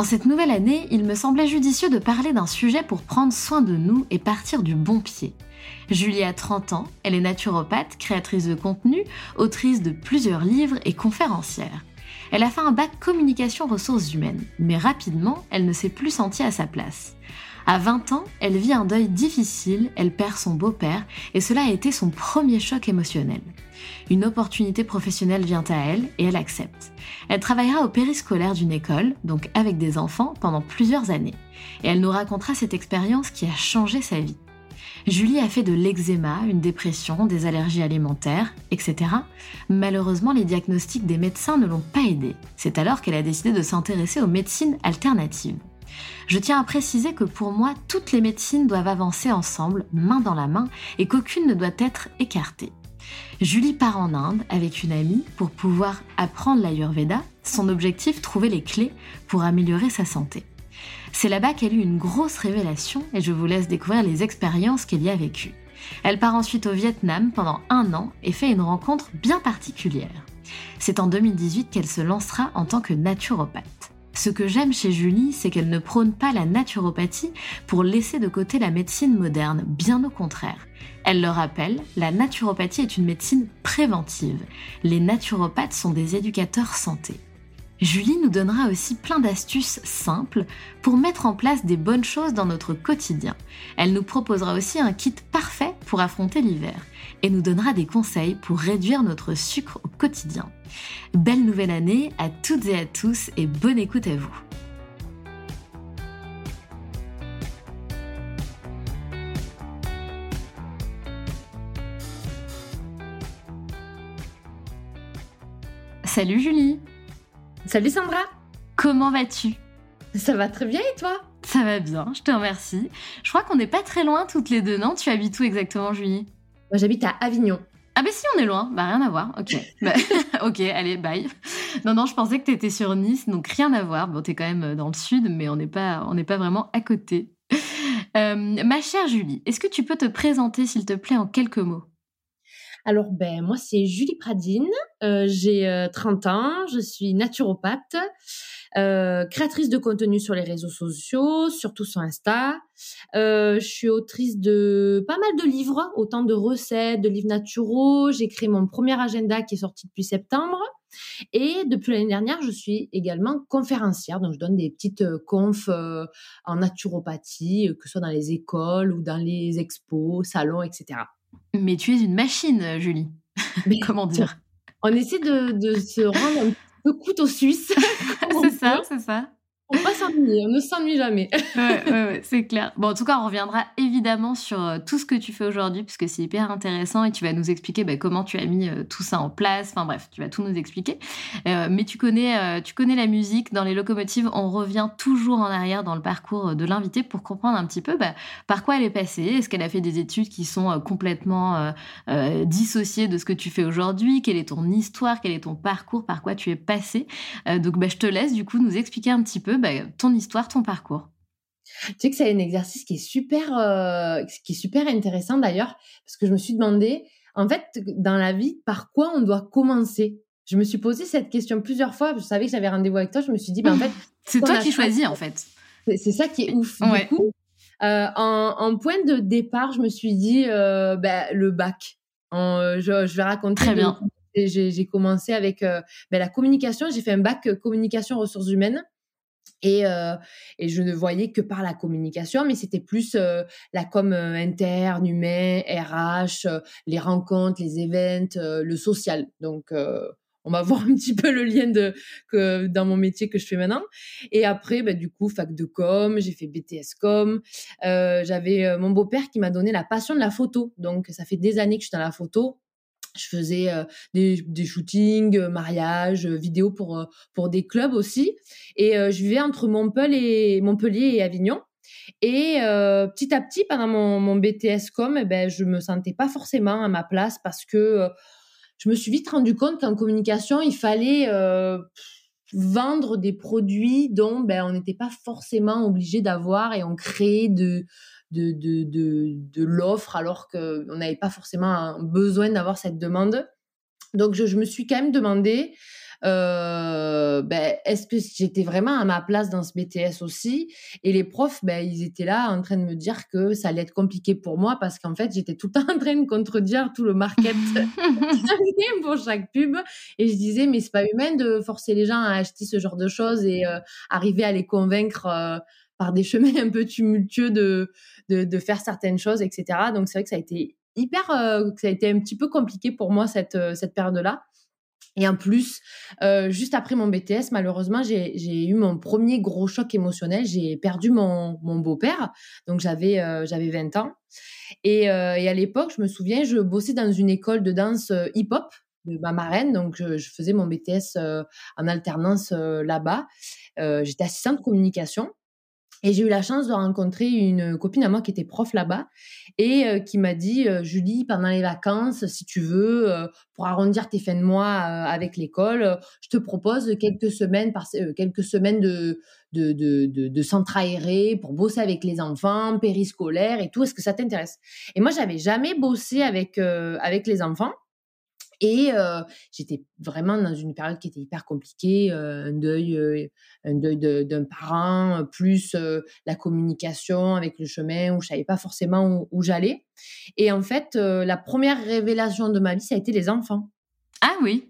En cette nouvelle année, il me semblait judicieux de parler d'un sujet pour prendre soin de nous et partir du bon pied. Julie a 30 ans, elle est naturopathe, créatrice de contenu, autrice de plusieurs livres et conférencière. Elle a fait un bac communication ressources humaines, mais rapidement, elle ne s'est plus sentie à sa place. À 20 ans, elle vit un deuil difficile, elle perd son beau-père, et cela a été son premier choc émotionnel. Une opportunité professionnelle vient à elle, et elle accepte. Elle travaillera au périscolaire d'une école, donc avec des enfants, pendant plusieurs années. Et elle nous racontera cette expérience qui a changé sa vie. Julie a fait de l'eczéma, une dépression, des allergies alimentaires, etc. Malheureusement, les diagnostics des médecins ne l'ont pas aidée. C'est alors qu'elle a décidé de s'intéresser aux médecines alternatives. Je tiens à préciser que pour moi, toutes les médecines doivent avancer ensemble, main dans la main, et qu'aucune ne doit être écartée. Julie part en Inde avec une amie pour pouvoir apprendre l'Ayurveda, son objectif trouver les clés pour améliorer sa santé. C'est là-bas qu'elle eut une grosse révélation et je vous laisse découvrir les expériences qu'elle y a vécues. Elle part ensuite au Vietnam pendant un an et fait une rencontre bien particulière. C'est en 2018 qu'elle se lancera en tant que naturopathe. Ce que j'aime chez Julie, c'est qu'elle ne prône pas la naturopathie pour laisser de côté la médecine moderne, bien au contraire. Elle le rappelle, la naturopathie est une médecine préventive. Les naturopathes sont des éducateurs santé. Julie nous donnera aussi plein d'astuces simples pour mettre en place des bonnes choses dans notre quotidien. Elle nous proposera aussi un kit parfait pour affronter l'hiver et nous donnera des conseils pour réduire notre sucre au quotidien. Belle nouvelle année à toutes et à tous et bonne écoute à vous. Salut Julie Salut Sandra Comment vas-tu? Ça va très bien et toi? Ça va bien, je te remercie. Je crois qu'on n'est pas très loin toutes les deux, non? Tu habites où exactement, Julie? Moi j'habite à Avignon. Ah bah si, on est loin. Bah rien à voir. Ok. Bah, ok, allez, bye. Non, non, je pensais que t'étais sur Nice, donc rien à voir. Bon, t'es quand même dans le sud, mais on n'est pas, on n'est pas vraiment à côté. Euh, ma chère Julie, est-ce que tu peux te présenter, s'il te plaît, en quelques mots? Alors, ben, moi, c'est Julie Pradine. Euh, j'ai 30 euh, ans. Je suis naturopathe, euh, créatrice de contenu sur les réseaux sociaux, surtout sur Insta. je suis autrice de pas mal de livres, autant de recettes, de livres naturaux. J'ai créé mon premier agenda qui est sorti depuis septembre. Et depuis l'année dernière, je suis également conférencière. Donc, je donne des petites confs en naturopathie, que ce soit dans les écoles ou dans les expos, salons, etc. Mais tu es une machine, Julie. Mais comment dire? On essaie de, se rendre un peu couteau suisse. c'est ça, c'est ça. Faut pas s'ennuyer, on ne s'ennuie jamais. ouais, c'est clair. Bon, en tout cas, on reviendra évidemment sur euh, tout ce que tu fais aujourd'hui, puisque c'est hyper intéressant et tu vas nous expliquer bah, comment tu as mis euh, tout ça en place. Enfin bref, tu vas tout nous expliquer. Euh, mais tu connais, tu connais la musique. Dans les locomotives, on revient toujours en arrière dans le parcours de l'invité pour comprendre un petit peu bah, par quoi elle est passée. Est-ce qu'elle a fait des études qui sont complètement dissociées de ce que tu fais aujourd'hui? Quelle est ton histoire? Quel est ton parcours? Par quoi tu es passé Donc, bah, je te laisse du coup nous expliquer un petit peu bah, ton histoire, ton parcours. Tu sais que c'est un exercice qui est super, euh, qui est super intéressant d'ailleurs, parce que je me suis demandé, en fait, dans la vie, par quoi on doit commencer? Je me suis posé cette question plusieurs fois. Je savais que j'avais rendez-vous avec toi. Je me suis dit, ben, en fait, c'est toi qui choisis en fait. C'est ça qui est ouf. Du coup, euh, en, point de départ, je me suis dit, euh, ben, le bac. je, vais raconter. Très bien. J'ai commencé avec ben, la communication. J'ai fait un bac communication ressources humaines. Et, euh, et, je ne voyais que par la communication, mais c'était plus euh, la com euh, interne, humain, RH, les rencontres, les events, le social. Donc, on va voir un petit peu le lien de, que, dans mon métier que je fais maintenant. Et après, bah, du coup, fac de com, j'ai fait BTS com. J'avais mon beau-père qui m'a donné la passion de la photo. Donc, ça fait des années que je suis dans la photo je faisais euh, des, shootings, euh, mariages, euh, vidéos pour, pour des clubs aussi. Et je vivais entre Montpellier, Montpellier et Avignon. Et petit à petit, pendant mon, mon BTS com, eh ben, je me sentais pas forcément à ma place parce que je me suis vite rendu compte qu'en communication, il fallait vendre des produits dont ben, on n'était pas forcément obligé d'avoir et on créait de, de, de, de, de l'offre alors qu'on n'avait pas forcément besoin d'avoir cette demande. Donc, je, je, me suis quand même demandé, euh, ben, est-ce que j'étais vraiment à ma place dans ce BTS aussi? Et les profs, ben, ils étaient là en train de me dire que ça allait être compliqué pour moi parce qu'en fait, j'étais tout le temps en train de contredire tout le market pour chaque pub. Et je disais, mais c'est pas humain de forcer les gens à acheter ce genre de choses et euh, arriver à les convaincre. Euh, par des chemins un peu tumultueux de, de, faire certaines choses, etc. Donc c'est vrai que ça a été hyper, euh, ça a été un petit peu compliqué pour moi cette, euh, cette période-là. Et en plus, euh, juste après mon BTS, malheureusement, j'ai eu mon premier gros choc émotionnel. J'ai perdu mon, mon beau-père, donc j'avais j'avais 20 ans. Et, et à l'époque, je me souviens, je bossais dans une école de danse hip-hop de ma marraine, donc je, je faisais mon BTS en alternance là-bas. J'étais assistante de communication. Et j'ai eu la chance de rencontrer une copine à moi qui était prof là-bas et euh, qui m'a dit euh, Julie, pendant les vacances, si tu veux, euh, pour arrondir tes fins de mois avec l'école, je te propose quelques semaines, quelques semaines de, de, de, de, de centre aéré pour bosser avec les enfants, périscolaire et tout. Est-ce que ça t'intéresse? Et moi, j'avais jamais bossé avec, avec les enfants. Et j'étais vraiment dans une période qui était hyper compliquée, un deuil, un deuil d'un parent, plus la communication avec le chemin où je savais pas forcément où, j'allais. Et en fait, la première révélation de ma vie, ça a été les enfants. Ah oui.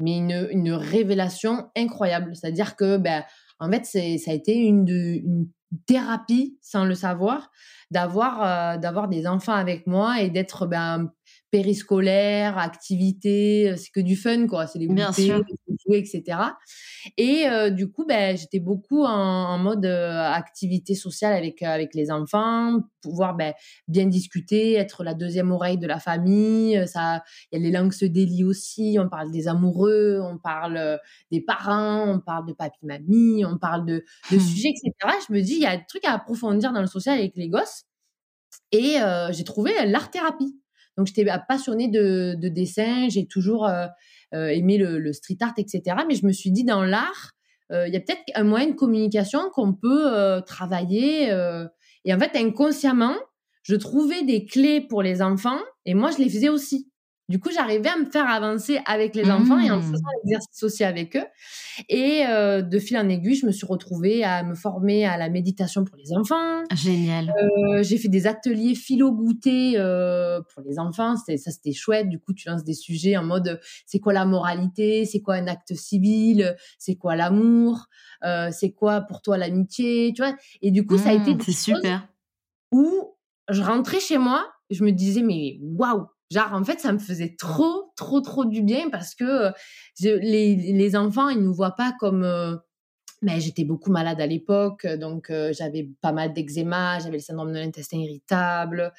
Mais une, une révélation incroyable. C'est-à-dire que, ben, en fait, ça a été une, une thérapie, sans le savoir, d'avoir d'avoir des enfants avec moi et d'être ben, périscolaire, activité, euh, c'est que du fun, quoi. C'est les goûter, jouer, etc. Et euh, du coup, ben, j'étais beaucoup en, mode euh, activité sociale avec, avec les enfants, pouvoir ben, bien discuter, être la deuxième oreille de la famille. Ça, il y a les langues se délient aussi. On parle des amoureux, on parle des parents, on parle de papy-mamie, on parle de, de mmh. sujets, etc. Je me dis, il y a des trucs à approfondir dans le social avec les gosses. Et j'ai trouvé l'art-thérapie. Donc, j'étais passionnée de, de dessin. J'ai toujours euh, euh, aimé le, street art, etc. Mais je me suis dit, dans l'art, euh, il y a peut-être un moyen de communication qu'on peut travailler. et en fait, inconsciemment, je trouvais des clés pour les enfants et moi, je les faisais aussi. Du coup, j'arrivais à me faire avancer avec les enfants et en mmh. faisant l'exercice aussi avec eux. Et euh, de fil en aiguille, je me suis retrouvée à me former à la méditation pour les enfants. Génial. Euh, j'ai fait des ateliers philo-goûter euh, pour les enfants. ça, c'était chouette. Du coup, tu lances des sujets en mode c'est quoi la moralité? C'est quoi un acte civil? C'est quoi l'amour? C'est quoi pour toi l'amitié? Tu vois? Et du coup, ça a été mmh, c'est super. Où je rentrais chez moi, je me disais mais waouh Genre, en fait, ça me faisait trop, trop, trop du bien parce que euh, les, les, enfants, ils nous voient pas comme, euh, mais j'étais beaucoup malade à l'époque, donc j'avais pas mal d'eczéma, j'avais le syndrome de l'intestin irritable,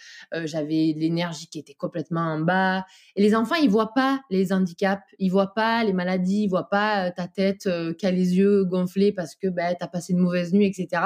j'avais l'énergie qui était complètement en bas. Et les enfants, ils voient pas les handicaps, ils voient pas les maladies, ils voient pas ta tête qui a les yeux gonflés parce que ben, tu as passé une mauvaise nuit, etc.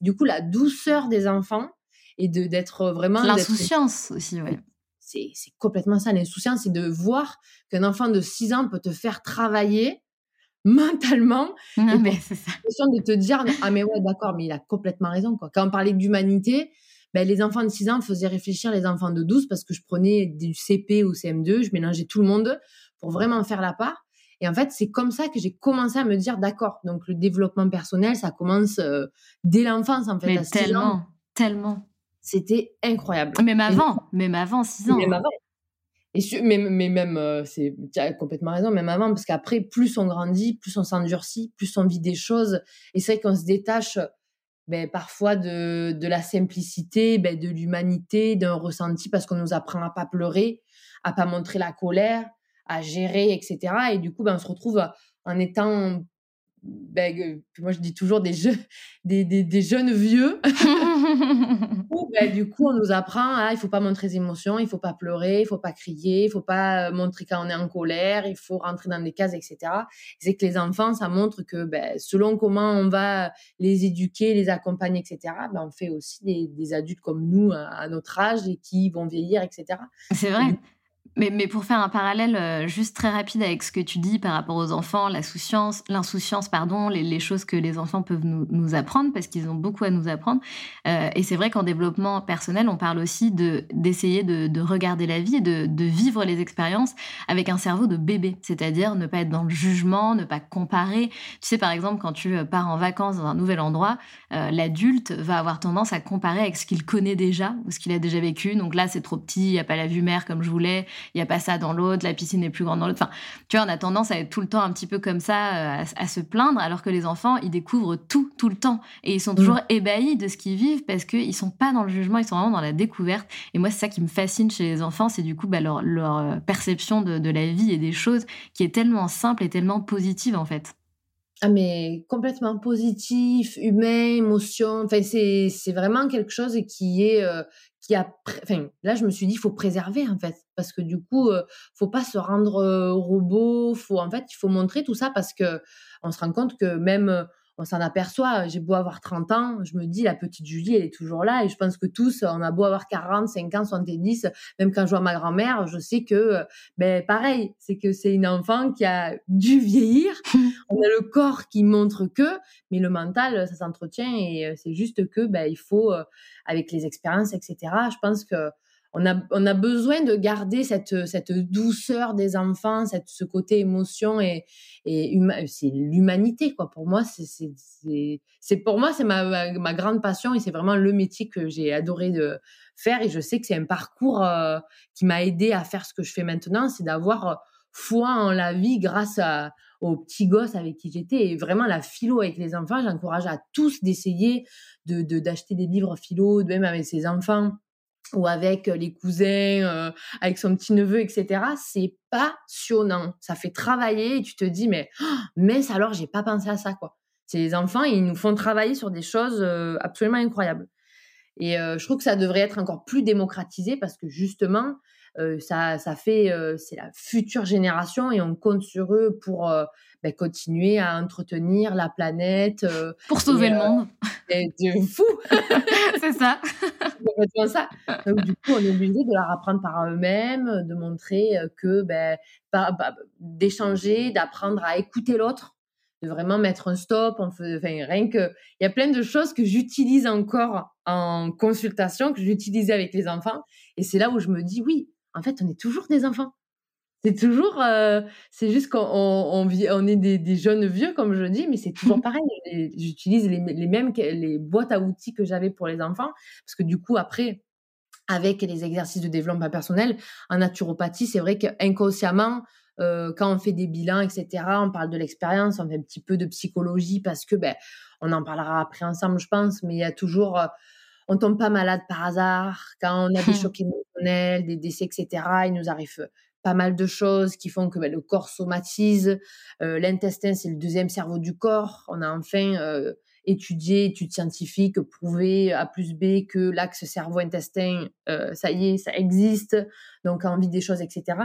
Du coup, la douceur des enfants et de d'être vraiment... L'insouciance aussi, oui. C'est complètement ça, l'insouciance, c'est de voir qu'un enfant de 6 ans peut te faire travailler mentalement. Non, mais c'est ça. de te dire, ah mais ouais, d'accord, mais il a complètement raison. Quoi. Quand on parlait d'humanité, ben, les enfants de 6 ans faisaient réfléchir les enfants de 12 parce que je prenais du CP ou CM2, je mélangeais tout le monde pour vraiment faire la part. Et en fait, c'est comme ça que j'ai commencé à me dire, d'accord, donc le développement personnel, ça commence euh, dès l'enfance, en fait. Mais tellement, tellement. C'était incroyable. Même avant, même avant 6 ans. Même avant. Et mais, mais même, euh, c'est, tu as complètement raison, même avant, parce qu'après, plus on grandit, plus on s'endurcit, plus on vit des choses. Et c'est vrai qu'on se détache ben, parfois de, de la simplicité, ben, de l'humanité, d'un ressenti, parce qu'on nous apprend à pas pleurer, à pas montrer la colère, à gérer, etc. Et du coup, ben, on se retrouve en étant ben, moi je dis toujours des, jeux, des, des, des jeunes vieux. ben, du coup, on nous apprend, ah, il faut pas montrer ses émotions, il faut pas pleurer, il faut pas crier, il faut pas montrer quand on est en colère, il faut rentrer dans des cases, etc. C'est que les enfants, ça montre que ben, selon comment on va les éduquer, les accompagner, etc., ben, on fait aussi des, des adultes comme nous à, notre âge et qui vont vieillir, etc. C'est vrai. Mais, mais, pour faire un parallèle euh, juste très rapide avec ce que tu dis par rapport aux enfants, l'insouciance, pardon, les, les, choses que les enfants peuvent nous, nous apprendre parce qu'ils ont beaucoup à nous apprendre. Euh, et c'est vrai qu'en développement personnel, on parle aussi de d'essayer de, de, regarder la vie et de, de, vivre les expériences avec un cerveau de bébé, c'est-à-dire ne pas être dans le jugement, ne pas comparer. Tu sais, par exemple, quand tu euh, pars en vacances dans un nouvel endroit, euh, l'adulte va avoir tendance à comparer avec ce qu'il connaît déjà ou ce qu'il a déjà vécu. Donc là, c'est trop petit, il n'y a pas la vue mer comme je voulais il y a pas ça dans l'autre, la piscine est plus grande dans l'autre. Enfin, tu vois, on a tendance à être tout le temps un petit peu comme ça, euh, à, se plaindre, alors que les enfants, ils découvrent tout, tout le temps. Et ils sont toujours mm. ébahis de ce qu'ils vivent parce qu'ils sont pas dans le jugement, ils sont vraiment dans la découverte. Et moi, c'est ça qui me fascine chez les enfants, c'est du coup bah, leur, euh, perception de, de la vie et des choses qui est tellement simple et tellement positive, en fait. Ah, mais complètement positif, humain, émotion. Enfin, c'est, c'est vraiment quelque chose qui est, euh, là, je me suis dit, il faut préserver, en fait. Parce que du coup, euh, faut pas se rendre euh, robot. Faut, en fait, il faut montrer tout ça parce que on se rend compte que même, on s'en aperçoit. J'ai beau avoir 30 ans, je me dis, la petite Julie, elle est toujours là. Et je pense que tous, on a beau avoir 40, 50, 70, même quand je vois ma grand-mère, je sais que, ben, pareil, c'est que c'est une enfant qui a dû vieillir. on a le corps qui montre que, mais le mental, ça s'entretient et euh, c'est juste que, ben, il faut, euh, avec les expériences, etc., je pense que on a, on a besoin de garder cette, cette douceur des enfants, cette, ce côté émotion et, et c'est l'humanité quoi. Pour moi, c'est pour moi c'est ma, ma, grande passion et c'est vraiment le métier que j'ai adoré de faire et je sais que c'est un parcours euh, qui m'a aidé à faire ce que je fais maintenant, c'est d'avoir euh, foi en la vie grâce à, aux petits gosses avec qui j'étais et vraiment la philo avec les enfants. J'encourage à tous d'essayer de d'acheter des livres philo, même avec ses enfants ou avec les cousins, avec son petit neveu, etc. C'est passionnant. Ça fait travailler et tu te dis mais oh, mais alors j'ai pas pensé à ça quoi. C'est les enfants ils nous font travailler sur des choses absolument incroyables. Et je trouve que ça devrait être encore plus démocratisé parce que justement ça ça fait c'est la future génération et on compte sur eux pour ben, continuer à entretenir la planète. pour sauver le monde. C'est fou. c'est ça. Donc, du coup, on est obligé de leur apprendre par eux-mêmes, de montrer que, ben, d'échanger, d'apprendre à écouter l'autre, de vraiment mettre un stop. Enfin, rien que, il y a plein de choses que j'utilise encore en consultation, que j'utilisais avec les enfants. Et c'est là où je me dis, oui, en fait, on est toujours des enfants. C'est toujours, euh, c'est juste qu'on on, on est des, jeunes vieux, comme je dis, mais c'est toujours pareil. J'utilise les, les, mêmes les boîtes à outils que j'avais pour les enfants, parce que du coup, après, avec les exercices de développement personnel, en naturopathie, c'est vrai qu'inconsciemment, euh, quand on fait des bilans, etc., on parle de l'expérience, on fait un petit peu de psychologie, parce que, ben, on en parlera après ensemble, je pense, mais il y a toujours, euh, on tombe pas malade par hasard, quand on a des chocs émotionnels, des décès, etc., il nous arrive pas mal de choses qui font que ben, le corps somatise. L'intestin, c'est le deuxième cerveau du corps. On a enfin étudié, études scientifiques, prouvé A plus B que l'axe cerveau-intestin, ça y est, ça existe. Donc, envie des choses, etc.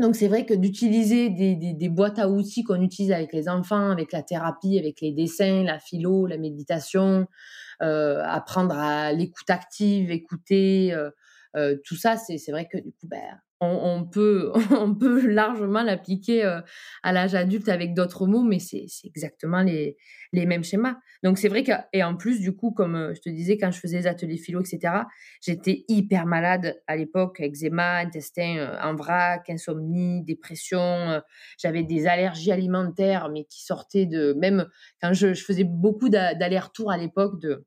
Donc c'est vrai que d'utiliser des, des, boîtes à outils qu'on utilise avec les enfants, avec la thérapie, avec les dessins, la philo, la méditation, euh, apprendre à l'écoute active, écouter, euh, euh, tout ça, c'est vrai que du coup, ben, on, peut, on peut largement l'appliquer euh, à l'âge adulte avec d'autres mots, mais c'est exactement les, les mêmes schémas. Donc c'est vrai que, et en plus, du coup, comme euh, je te disais, quand je faisais les ateliers philo, etc., j'étais hyper malade à l'époque, eczéma, intestin euh, en vrac, insomnie, dépression, j'avais des allergies alimentaires, mais qui sortaient de, même quand je, faisais beaucoup d'allers-retours à l'époque de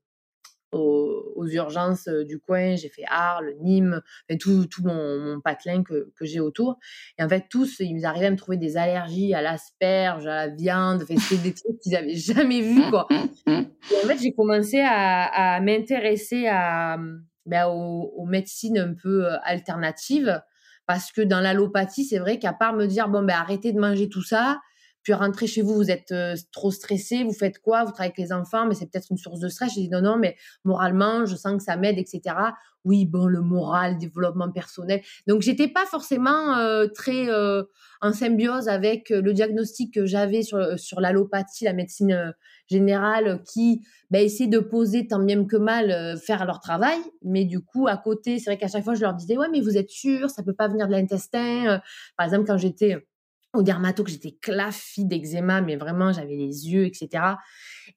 aux, urgences euh, du coin. J'ai fait Arles, Nîmes, tout, mon, patelin que, j'ai autour. Et en fait, tous, ils arrivaient à me trouver des allergies à l'asperge, à la viande. C'était des trucs qu'ils n'avaient jamais vus. Quoi. En fait, j'ai commencé à, m'intéresser à, ben, aux, aux, médecines un peu euh, alternatives. Parce que dans l'allopathie, c'est vrai qu'à part me dire, bon, ben, arrêtez de manger tout ça, puis rentrer chez vous, vous êtes euh, trop stressé, vous faites quoi? Vous travaillez avec les enfants, mais c'est peut-être une source de stress. J'ai dit non, non, mais moralement, je sens que ça m'aide, etc. Oui, bon, le moral, développement personnel. Donc, j'étais pas forcément euh, très euh, en symbiose avec le diagnostic que j'avais sur, sur l'allopathie, la médecine générale, qui bah, essaie de poser tant bien que mal, faire leur travail. Mais du coup, à côté, c'est vrai qu'à chaque fois, je leur disais, ouais, mais vous êtes sûr, ça peut pas venir de l'intestin. Par exemple, quand j'étais au dermato que j'étais claffie d'eczéma, mais vraiment j'avais les yeux, etc.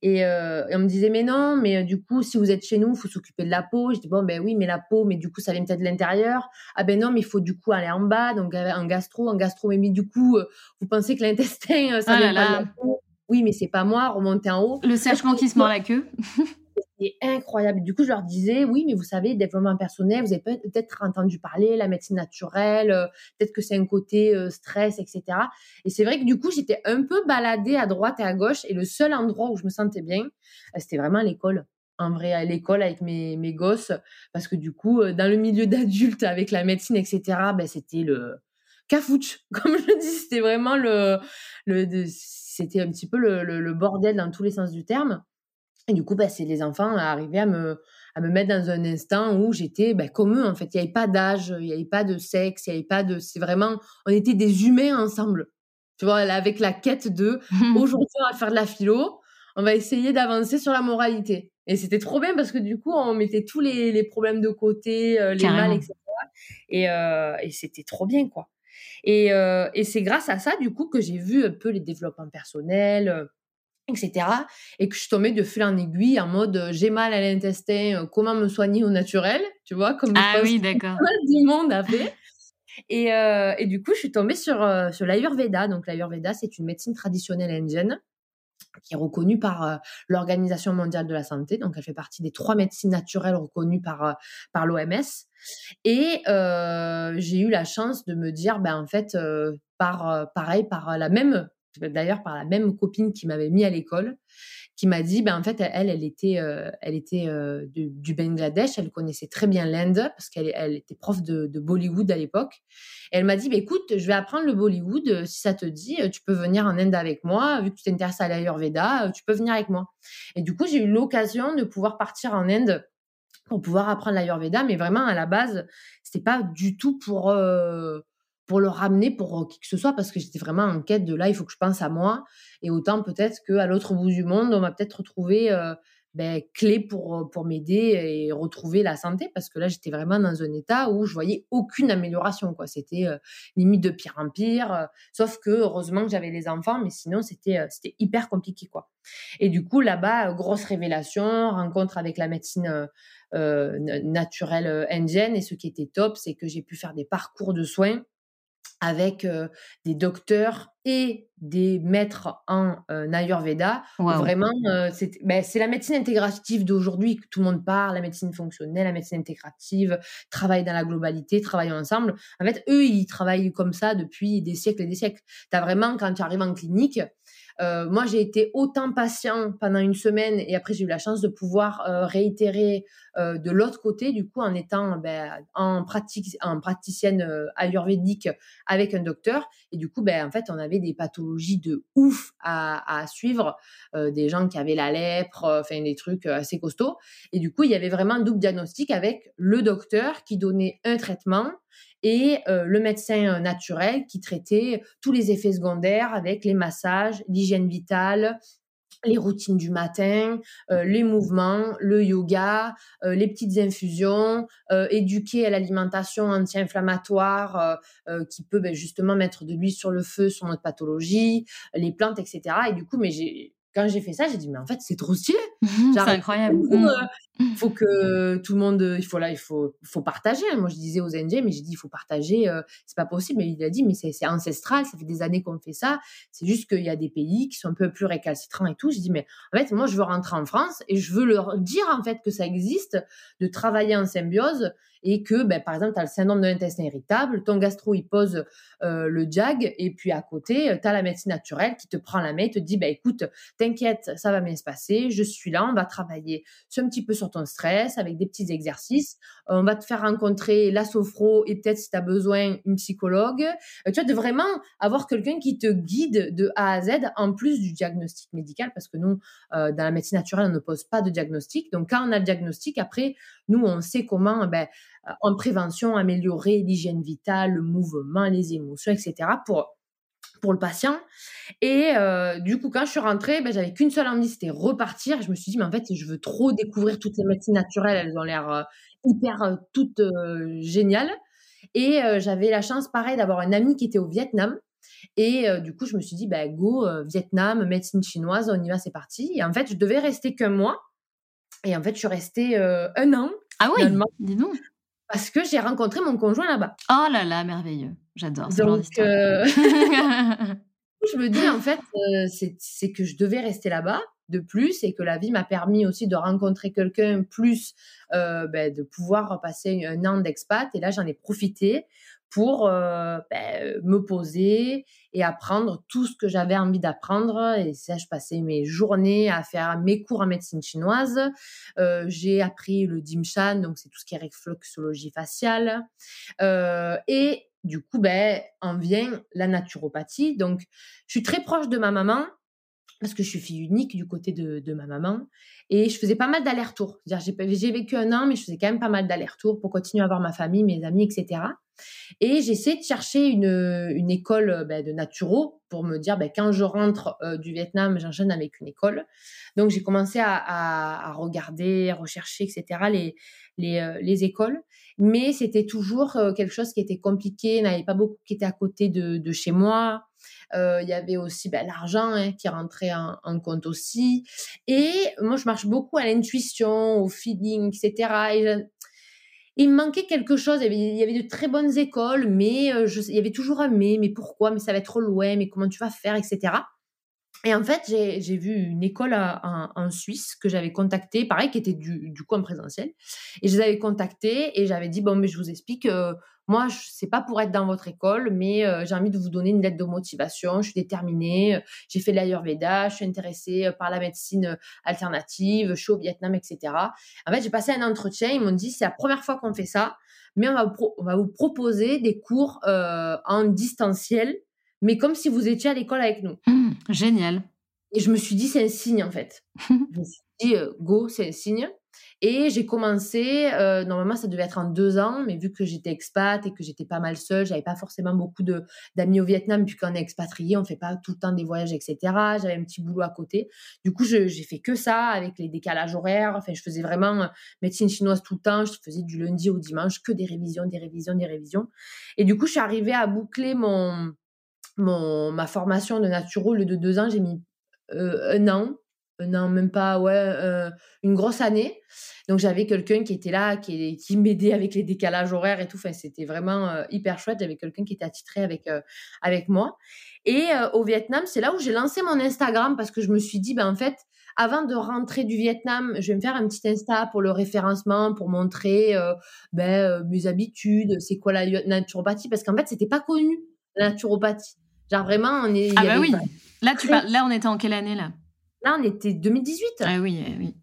Euh, et, on me disait mais non, mais euh, du coup si vous êtes chez nous, il faut s'occuper de la peau. Je dis bon ben oui, mais la peau, mais du coup ça vient peut-être de l'intérieur. Ah ben non, mais il faut du coup aller en bas, donc un gastro, un gastro, mais du coup euh, vous pensez que l'intestin ça ah vient pas de la peau? Oui, mais c'est pas moi, remontez en haut. Le sèche qui se mord la queue. c'est incroyable. Du coup, je leur disais, oui, mais vous savez, développement personnel, vous avez peut-être entendu parler, la médecine naturelle, euh, peut-être que c'est un côté euh, stress, etc. Et c'est vrai que du coup, j'étais un peu baladée à droite et à gauche. Et le seul endroit où je me sentais bien, euh, c'était vraiment l'école. En vrai, à l'école avec mes, mes gosses. Parce que du coup, dans le milieu d'adultes, avec la médecine, etc., ben, c'était le cafouche. Comme je dis, c'était vraiment le, le c'était un petit peu le, le bordel dans tous les sens du terme. Et du coup, bah, c'est les enfants arrivaient à me, à me mettre dans un instant où j'étais bah, comme eux, en fait. Il n'y avait pas d'âge, il n'y avait pas de sexe, il n'y avait pas de... C'est vraiment... On était des humains ensemble. Tu vois, avec la quête de... Aujourd'hui, on va faire de la philo, on va essayer d'avancer sur la moralité. Et c'était trop bien parce que du coup, on mettait tous les, les problèmes de côté, euh, les mal, etc. Et, euh, et c'était trop bien, quoi. Et, euh, et c'est grâce à ça, du coup, que j'ai vu un peu les développements personnels etc. Et que je suis tombée de fil en aiguille en mode euh, j'ai mal à l'intestin, euh, comment me soigner au naturel, tu vois, comme ah oui, d'accord. du monde a fait. Et, euh, et, du coup, je suis tombée sur, sur l'Ayurveda. Donc, l'Ayurveda, c'est une médecine traditionnelle indienne qui est reconnue par l'Organisation mondiale de la santé. Donc, elle fait partie des trois médecines naturelles reconnues par, par l'OMS. Et j'ai eu la chance de me dire, ben, en fait, par, pareil, par la même d'ailleurs par la même copine qui m'avait mis à l'école, qui m'a dit, ben en fait, elle, elle était, euh, elle était euh, du, Bangladesh, elle connaissait très bien l'Inde parce qu'elle elle était prof de, Bollywood à l'époque. elle m'a dit, ben, écoute, je vais apprendre le Bollywood, euh, si ça te dit, tu peux venir en Inde avec moi, vu que tu t'intéresses à l'Ayurveda, tu peux venir avec moi. Et du coup, j'ai eu l'occasion de pouvoir partir en Inde pour pouvoir apprendre l'Ayurveda, mais vraiment à la base, c'était pas du tout pour pour le ramener pour euh, qui que ce soit parce que j'étais vraiment en quête de là il faut que je pense à moi. Et autant peut-être qu'à l'autre bout du monde on va peut-être retrouver euh, ben, clé pour euh, pour m'aider et retrouver la santé parce que là j'étais vraiment dans un état où je voyais aucune amélioration quoi. C'était limite de pire en pire sauf que heureusement que j'avais les enfants mais sinon c'était c'était hyper compliqué quoi. Et du coup là-bas grosse révélation rencontre avec la médecine naturelle indienne et ce qui était top c'est que j'ai pu faire des parcours de soins avec des docteurs et des maîtres en Ayurveda. Vraiment, ben, c'est la médecine intégrative d'aujourd'hui que tout le monde parle, la médecine fonctionnelle, la médecine intégrative, travaille dans la globalité, travaillent ensemble. En fait, eux, ils travaillent comme ça depuis des siècles et des siècles. Tu as vraiment, quand tu arrives en clinique, Euh, moi, j'ai été autant patient pendant une semaine et après, j'ai eu la chance de pouvoir euh, réitérer euh, de l'autre côté, du coup, en étant ben, en, pratique, en praticienne ayurvédique avec un docteur. Et du coup, ben, en fait, on avait des pathologies de ouf à, à suivre, des gens qui avaient la lèpre, enfin, des trucs assez costauds. Et du coup, il y avait vraiment un double diagnostic avec le docteur qui donnait un traitement et euh, le médecin euh, naturel qui traitait tous les effets secondaires avec les massages, l'hygiène vitale, les routines du matin, euh, les mouvements, le yoga, les petites infusions, éduquer à l'alimentation anti-inflammatoire qui peut ben, justement mettre de l'huile sur le feu sur notre pathologie, les plantes, etc. Et du coup, mais j'ai quand j'ai fait ça, j'ai dit mais en fait c'est trop stylé. c'est incroyable. Il faut que tout le monde, il faut là, il faut, faut partager. Moi je disais aux NG, mais j'ai dit il faut partager. Euh, c'est pas possible. Mais il a dit mais c'est ancestral, ça fait des années qu'on fait ça. C'est juste qu'il y a des pays qui sont un peu plus récalcitrants et tout. J'ai dit mais en fait moi je veux rentrer en France et je veux leur dire en fait que ça existe de travailler en symbiose et que, ben, par exemple, tu as le syndrome de l'intestin irritable, ton gastro, il pose euh, le JAG, et puis à côté, tu as la médecine naturelle qui te prend la main et te dit, ben, écoute, t'inquiète, ça va bien se passer, je suis là, on va travailler sur un petit peu sur ton stress avec des petits exercices, on va te faire rencontrer la sophro et peut-être si tu as besoin, une psychologue. Euh, tu vois, de vraiment avoir quelqu'un qui te guide de A à Z en plus du diagnostic médical, parce que nous, euh, dans la médecine naturelle, on ne pose pas de diagnostic. Donc, quand on a le diagnostic, après, nous, on sait comment, ben, en prévention, améliorer l'hygiène vitale, le mouvement, les émotions, etc. pour pour le patient. Et euh, du coup, quand je suis rentrée, ben, j'avais qu'une seule envie, c'était repartir. Je me suis dit, mais en fait, je veux trop découvrir toutes les médecines naturelles. Elles ont l'air euh, hyper euh, toutes géniales. Et j'avais la chance, pareil, d'avoir un ami qui était au Vietnam. Et du coup, je me suis dit, ben, go, Vietnam, médecine chinoise, on y va, c'est parti. Et en fait, je devais rester qu'un mois. Et en fait, je suis restée un an. Ah oui, dis donc parce que j'ai rencontré mon conjoint là-bas. Oh là là, merveilleux. J'adore ce Donc, euh, je me dis, en fait, euh, c'est que je devais rester là-bas de plus et que la vie m'a permis aussi de rencontrer quelqu'un plus, euh, ben, de pouvoir passer un an d'expat. Et là, j'en ai profité pour euh, ben, me poser et apprendre tout ce que j'avais envie d'apprendre. Et ça, je passais mes journées à faire mes cours en médecine chinoise. Euh, j'ai appris le Dimshan, donc c'est tout ce qui est réflexologie faciale. Euh, et du coup, ben, en vient la naturopathie. Donc, je suis très proche de ma maman parce que je suis fille unique du côté de, de ma maman. Et je faisais pas mal d'allers-retours. J'ai vécu un an, mais je faisais quand même pas mal d'allers-retours pour continuer à voir ma famille, mes amis, etc. Et j'essaie de chercher une, une école ben, de naturo pour me dire, ben, quand je rentre euh, du Vietnam, j'enchaîne avec une école. Donc j'ai commencé à, regarder, rechercher, etc., les, euh, les écoles. Mais c'était toujours euh, quelque chose qui était compliqué, il n'y avait pas beaucoup qui étaient à côté de, de chez moi. Euh, il y avait aussi ben, l'argent hein, qui rentrait en, compte aussi. Et moi, je marche beaucoup à l'intuition, au feeling, etc. Et il me manquait quelque chose. Il y, avait, de très bonnes écoles, mais euh, je, il y avait toujours un mais, mais pourquoi, mais ça va être loin, mais comment tu vas faire, etc. Et en fait, j'ai vu une école en, Suisse que j'avais contactée, pareil, qui était du, du coup en présentiel. Et je les avais contactés et j'avais dit, bon, mais je vous explique, euh, moi, c'est pas pour être dans votre école, mais euh, j'ai envie de vous donner une lettre de motivation. Je suis déterminée, j'ai fait de l'Ayurveda, je suis intéressée euh, par la médecine alternative, je suis au Vietnam, etc. En fait, j'ai passé un entretien, ils m'ont dit, c'est la première fois qu'on fait ça, mais on va vous proposer des cours en distanciel mais comme si vous étiez à l'école avec nous. Mmh, génial. Et je me suis dit, c'est un signe en fait. je me suis dit, euh, go, c'est un signe. Et j'ai commencé, euh, normalement ça devait être en deux ans, mais vu que j'étais expat et que j'étais pas mal seule, j'avais pas forcément beaucoup de d'amis au Vietnam, puis qu'on est expatrié, on fait pas tout le temps des voyages, etc. J'avais un petit boulot à côté. Du coup, j'ai fait que ça avec les décalages horaires. Enfin, je faisais vraiment euh, médecine chinoise tout le temps. Je faisais du lundi au dimanche que des révisions, des révisions, des révisions. Et du coup, je suis arrivée à boucler mon mon, ma formation de naturo, le de deux ans, j'ai mis euh, un an, un an, même pas, ouais, euh, une grosse année. Donc j'avais quelqu'un qui était là, qui, qui m'aidait avec les décalages horaires et tout. Enfin, c'était vraiment euh, hyper chouette. J'avais quelqu'un qui était attitré avec, avec moi. Et au Vietnam, c'est là où j'ai lancé mon Instagram parce que je me suis dit, ben en fait, avant de rentrer du Vietnam, je vais me faire un petit Insta pour le référencement, pour montrer ben, mes habitudes, c'est quoi la naturopathie, parce qu'en fait, c'était pas connu, la naturopathie. Genre vraiment, on est. Ah bah oui. Là, tu parles, là, on était en quelle année là? Là, on était 2018. Ah oui, eh oui.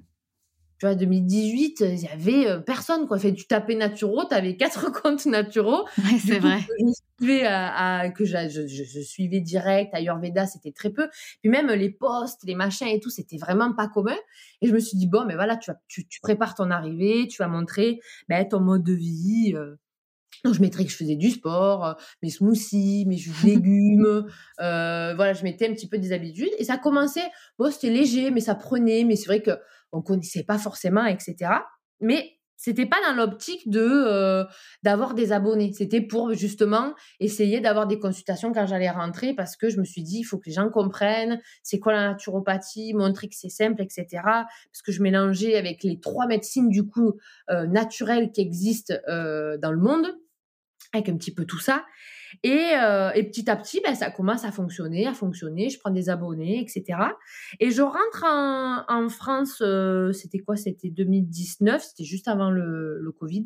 Tu vois, 2018, il y avait euh, personne quoi. Fait, tu tapais Naturo, tu avais quatre comptes Naturo. Ouais, c'est vrai. Je suivais, à, que je, je, je, suivais direct, Ayurveda, c'était très peu. Puis même les posts, les machins et tout, c'était vraiment pas commun. Et je me suis dit, bon, mais voilà, tu, tu, tu prépares ton arrivée, tu vas montrer ben, ton mode de vie. Euh, donc, je mettrais que je faisais du sport, euh, mes smoothies, mes jus de légumes. euh, voilà, je mettais un petit peu des habitudes. Et ça commençait, bon, c'était léger, mais ça prenait. Mais c'est vrai qu'on ne connaissait pas forcément, etc. Mais c'était pas dans l'optique de euh, d'avoir des abonnés. C'était pour justement essayer d'avoir des consultations quand j'allais rentrer parce que je me suis dit il faut que les gens comprennent c'est quoi la naturopathie, montrer que c'est simple, etc. Parce que je mélangeais avec les trois médecines du coup euh, naturelles qui existent euh, dans le monde avec un petit peu tout ça. Et, euh, et petit à petit, ben, ça commence à fonctionner, à fonctionner. Je prends des abonnés, etc. Et je rentre en, France, euh, c'était quoi? C'était 2019, c'était juste avant le, le Covid.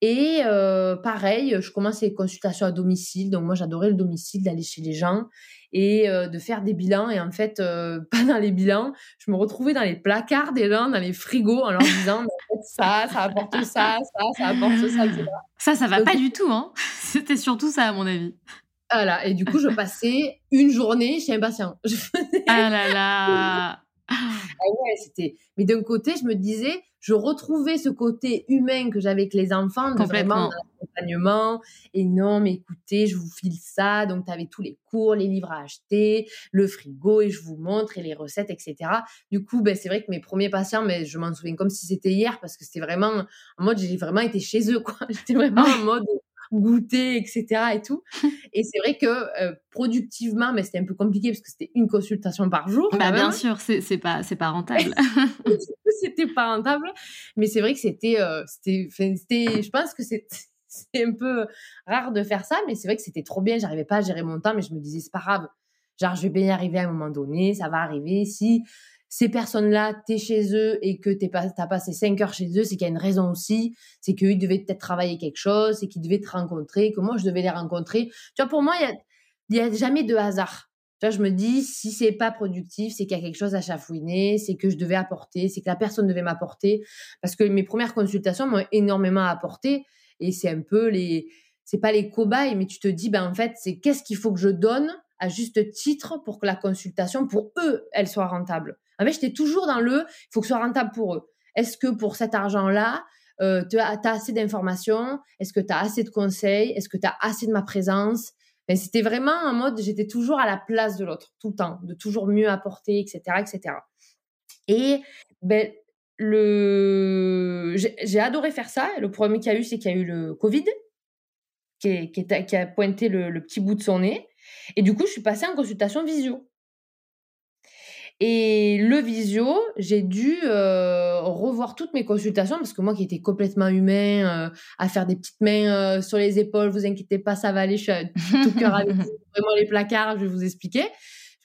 Et euh, pareil, je commence les consultations à domicile. Donc moi, j'adorais le domicile, d'aller chez les gens et euh, de faire des bilans. Et en fait, euh, pas dans les bilans, je me retrouvais dans les placards des gens, dans les frigos, en leur disant ça, ça apporte ça, ça, ça apporte ça, etc. Ça, ça va pas du tout. Hein C'était surtout ça, à mon avis. Voilà. Et du coup, je passais une journée chez un patient. Ah là là ah ouais, c'était. Mais d'un côté, je me disais, je retrouvais ce côté humain que j'avais avec les enfants, de vraiment l'accompagnement. Et non, mais écoutez, je vous file ça. Donc, tu avais tous les cours, les livres à acheter, le frigo, et je vous montre, et les recettes, etc. Du coup, ben, c'est vrai que mes premiers patients, mais je m'en souviens comme si c'était hier, parce que c'était vraiment en mode, j'ai vraiment été chez eux, quoi. J'étais vraiment en mode goûter, etc. et tout. et c'est vrai que euh, productivement, mais c'était un peu compliqué parce que c'était une consultation par jour. Bah, bien sûr, c'est pas c'est pas rentable. c'était pas rentable, mais c'est vrai que c'était euh, c'était je pense que c'est c'est un peu rare de faire ça, mais c'est vrai que c'était trop bien. J'arrivais pas à gérer mon temps, mais je me disais c'est pas grave. Genre je vais bien y arriver à un moment donné, ça va arriver. Si ces personnes-là, tu es chez eux et que tu as passé 5 heures chez eux, c'est qu'il y a une raison aussi. C'est qu'ils devaient peut-être travailler quelque chose, c'est qu'ils devaient te rencontrer, que moi, je devais les rencontrer. Tu vois, pour moi, il n'y a, jamais de hasard. Tu vois, je me dis, si c'est pas productif, c'est qu'il y a quelque chose à chafouiner, c'est que je devais apporter, c'est que la personne devait m'apporter. Parce que mes premières consultations m'ont énormément apporté. Et c'est un peu les, c'est pas les cobayes, mais tu te dis, ben, en fait, c'est qu'est-ce qu'il faut que je donne à juste titre pour que la consultation, pour eux, elle soit rentable. En fait, j'étais toujours dans le, il faut que ce soit rentable pour eux. Est-ce que pour cet argent-là, euh, tu as, assez d'informations? Est-ce que tu as assez de conseils? Est-ce que tu as assez de ma présence? Ben, C'était vraiment en mode, j'étais toujours à la place de l'autre, tout le temps, de toujours mieux apporter, etc. etc. Et ben, le... j'ai adoré faire ça. Le problème qu'il y a eu, c'est qu'il y a eu le Covid, qui, a pointé le, le, petit bout de son nez. Et du coup, je suis passée en consultation visio. Et le visio, j'ai dû euh, revoir toutes mes consultations parce que moi qui étais complètement humain, euh, à faire des petites mains euh, sur les épaules, vous inquiétez pas, ça va aller, je suis tout cœur avec vraiment les placards, je vais vous expliquer.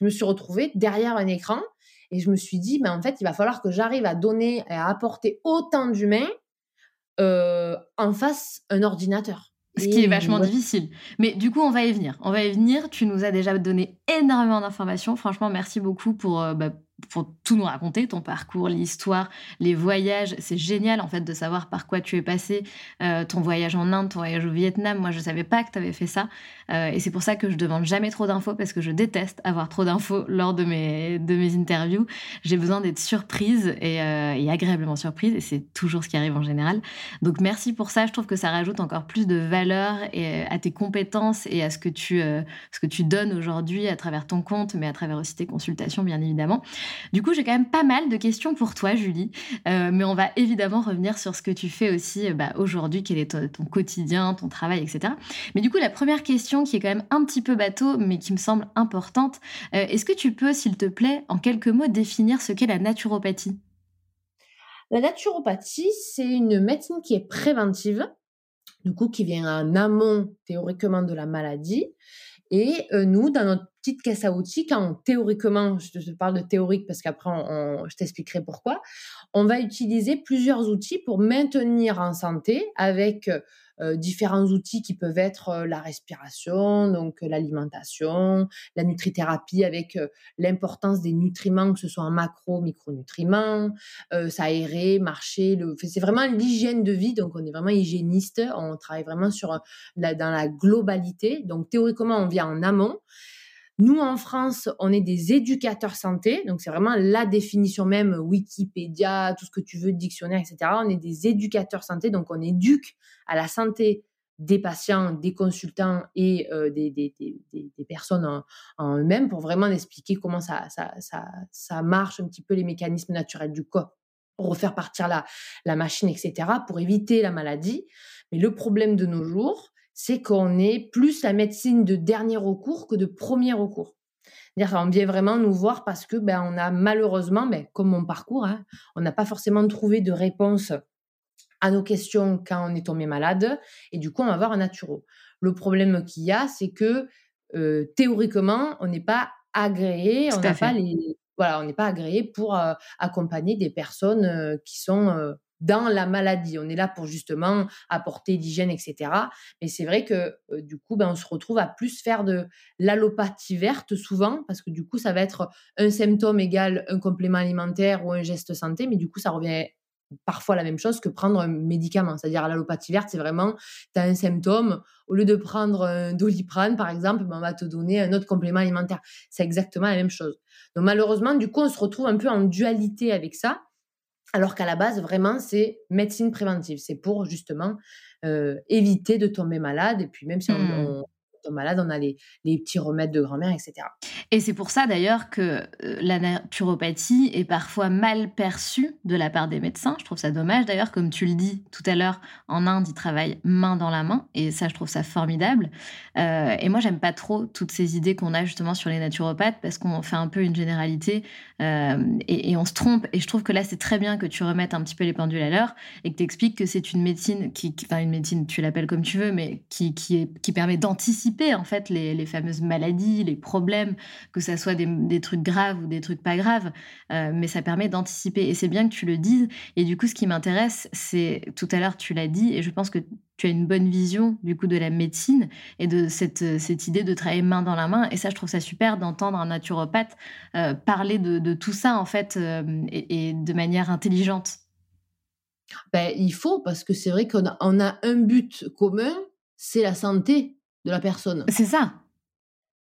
Je me suis retrouvée derrière un écran et je me suis dit, ben en fait, il va falloir que j'arrive à donner et à apporter autant d'humains en face un ordinateur. Ce qui est vachement difficile. Mais du coup, on va y venir. On va y venir. Tu nous as déjà donné énormément d'informations. Franchement, merci beaucoup pour, euh, bah, pour tout nous raconter, ton parcours, l'histoire, les voyages. C'est génial en fait de savoir par quoi tu es passé, euh, ton voyage en Inde, ton voyage au Vietnam. Moi, je savais pas que tu avais fait ça. Euh, et c'est pour ça que je demande jamais trop d'infos parce que je déteste avoir trop d'infos lors de mes, de mes interviews. J'ai besoin d'être surprise et, euh, et, agréablement surprise. Et c'est toujours ce qui arrive en général. Donc merci pour ça. Je trouve que ça rajoute encore plus de valeur et, à tes compétences et à ce que tu, ce que tu donnes aujourd'hui à travers ton compte, mais à travers aussi tes consultations, bien évidemment. Du coup, j'ai quand même pas mal de questions pour toi, Julie. Euh, mais on va évidemment revenir sur ce que tu fais aussi euh, bah, aujourd'hui, quel est ton, quotidien, ton travail, etc. Mais du coup, la première question qui est quand même un petit peu bateau, mais qui me semble importante, euh, est-ce que tu peux, s'il te plaît, en quelques mots, définir ce qu'est la naturopathie? La naturopathie, c'est une médecine qui est préventive, du coup, qui vient en amont théoriquement de la maladie. Et nous, dans notre petite caisse à outils quand théoriquement, je te parle de théorique parce qu'après je t'expliquerai pourquoi, on va utiliser plusieurs outils pour maintenir en santé avec euh, différents outils qui peuvent être euh, la respiration, donc euh, l'alimentation, la nutrithérapie avec l'importance des nutriments, que ce soit en macro, micronutriments, s'aérer, marcher. C'est vraiment l'hygiène de vie, donc on est vraiment hygiéniste, on travaille vraiment sur dans la globalité. Donc théoriquement, on vient en amont. Nous, en France, on est des éducateurs santé, donc c'est vraiment la définition même, Wikipédia, tout ce que tu veux, dictionnaire, etc. On est des éducateurs santé, donc on éduque à la santé des patients, des consultants et euh, des, personnes en, eux-mêmes pour vraiment expliquer comment ça, marche un petit peu les mécanismes naturels du corps, pour refaire partir la machine, etc., pour éviter la maladie. Mais le problème de nos jours, c'est qu'on est plus la médecine de dernier recours que de premier recours. C'est-à-dire on vient vraiment nous voir parce que ben, on a malheureusement, ben, comme mon parcours, hein, on n'a pas forcément trouvé de réponse à nos questions quand on est tombé malade, et du coup, on va voir un naturo. Le problème qu'il y a, c'est que euh, théoriquement, on n'est pas agréé, on n'a pas les, voilà, on n'est pas agréé pour euh, accompagner des personnes euh, qui sont dans la maladie. On est là pour justement apporter l'hygiène, etc. Mais c'est vrai que du coup, ben, on se retrouve à plus faire de l'allopathie verte souvent, parce que du coup, ça va être un symptôme égal un complément alimentaire ou un geste santé, mais du coup, ça revient parfois la même chose que prendre un médicament. C'est-à-dire l'allopathie verte, c'est vraiment, tu as un symptôme, au lieu de prendre un doliprane, par exemple, ben, on va te donner un autre complément alimentaire. C'est exactement la même chose. Donc malheureusement, du coup, on se retrouve un peu en dualité avec ça, alors qu'à la base, vraiment, c'est médecine préventive. C'est pour justement euh, éviter de tomber malade. Et puis même si on mmh malade, on a les, petits remèdes de grand-mère, etc. Et c'est pour ça d'ailleurs que euh, la naturopathie est parfois mal perçue de la part des médecins. Je trouve ça dommage d'ailleurs, comme tu le dis tout à l'heure, en Inde, ils travaillent main dans la main, et ça, je trouve ça formidable. Euh, et moi, j'aime pas trop toutes ces idées qu'on a justement sur les naturopathes, parce qu'on fait un peu une généralité, euh, et, on se trompe. Et je trouve que là, c'est très bien que tu remettes un petit peu les pendules à l'heure, et que tu expliques que c'est une médecine qui, enfin une médecine, tu l'appelles comme tu veux, mais qui, qui, est, qui permet d'anticiper en fait les, fameuses maladies, les problèmes, que ça soit des, trucs graves ou des trucs pas graves, euh, mais ça permet d'anticiper. Et c'est bien que tu le dises. Et du coup, ce qui m'intéresse, c'est tout à l'heure tu l'as dit, et je pense que tu as une bonne vision du coup de la médecine et de cette, idée de travailler main dans la main. Et ça, je trouve ça super d'entendre un naturopathe euh, parler de, tout ça en fait euh, et, de manière intelligente. Ben, il faut parce que c'est vrai qu'on a, on a un but commun, c'est la santé de la personne. C'est ça.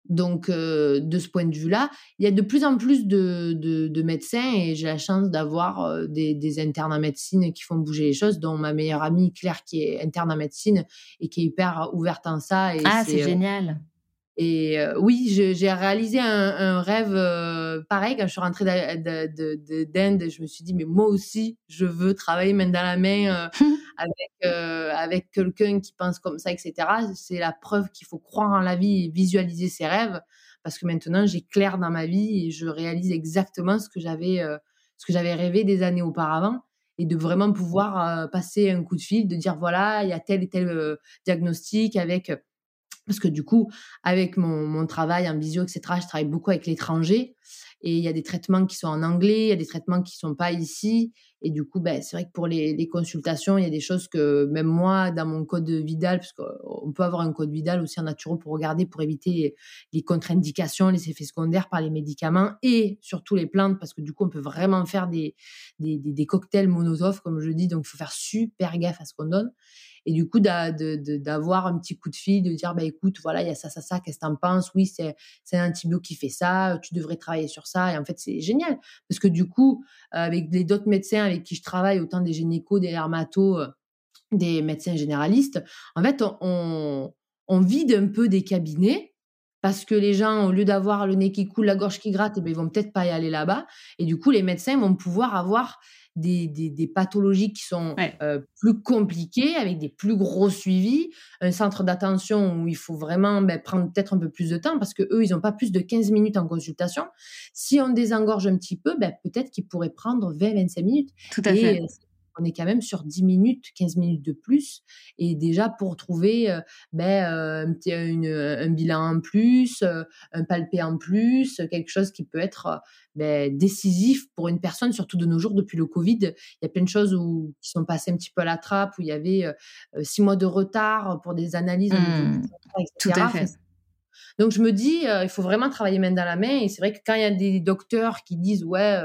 Donc, euh, de ce point de vue-là, il y a de plus en plus de, de, médecins et j'ai la chance d'avoir euh, des, des, internes en médecine qui font bouger les choses, dont ma meilleure amie Claire qui est interne en médecine et qui est hyper ouverte en ça. Et ah, c'est euh, génial. Et euh, oui, j'ai réalisé un, rêve euh, pareil quand je suis rentrée d'Inde. Je me suis dit, mais moi aussi, je veux travailler main dans la main euh, avec, avec quelqu'un qui pense comme ça, etc. C'est la preuve qu'il faut croire en la vie et visualiser ses rêves. Parce que maintenant, j'ai clair dans ma vie et je réalise exactement ce que j'avais ce que j'avais rêvé des années auparavant et de vraiment pouvoir passer un coup de fil, de dire voilà, il y a tel et tel diagnostic avec parce que du coup, avec mon, mon travail en visio, etc., je travaille beaucoup avec l'étranger. Et il y a des traitements qui sont en anglais, il y a des traitements qui sont pas ici. Et du coup, ben, c'est vrai que pour les, les, consultations, il y a des choses que même moi, dans mon code Vidal, parce qu'on peut avoir un code Vidal aussi en naturo pour regarder, pour éviter les contre-indications, les effets secondaires par les médicaments et surtout les plantes, parce que du coup, on peut vraiment faire des, des, des, des cocktails monotophes, comme je dis. Donc, il faut faire super gaffe à ce qu'on donne. Et du coup, d'avoir un petit coup de fil, de dire, bah, écoute, voilà, il y a ça, ça, ça, qu'est-ce que tu en penses? Oui, c'est un antibio qui fait ça, tu devrais travailler sur ça. Et en fait, c'est génial. Parce que du coup, avec les d'autres médecins avec qui je travaille, autant des gynécos, des dermatos, euh, des médecins généralistes, en fait, on, on vide un peu des cabinets parce que les gens, au lieu d'avoir le nez qui coule, la gorge qui gratte, eh ils vont peut-être pas y aller là-bas. Et du coup, les médecins vont pouvoir avoir des, des, pathologies qui sont euh, plus compliquées, avec des plus gros suivis, un centre d'attention où il faut vraiment ben, prendre peut-être un peu plus de temps parce que eux, ils n'ont pas plus de 15 minutes en consultation. Si on désengorge un petit peu, ben, peut-être qu'ils pourraient prendre 20-25 minutes. Tout à fait. Euh, on est quand même sur 10 minutes, 15 minutes de plus. Et déjà, pour trouver euh, ben, un, petit, un bilan en plus, un palpé en plus, quelque chose qui peut être ben, décisif pour une personne, surtout de nos jours, depuis le Covid. Il y a plein de choses où, qui sont passées un petit peu à la trappe, où il y avait six mois de retard pour des analyses, mmh. Tout à fait. Donc je me dis, il faut vraiment travailler main dans la main. Et c'est vrai que quand il y a des docteurs qui disent, ouais,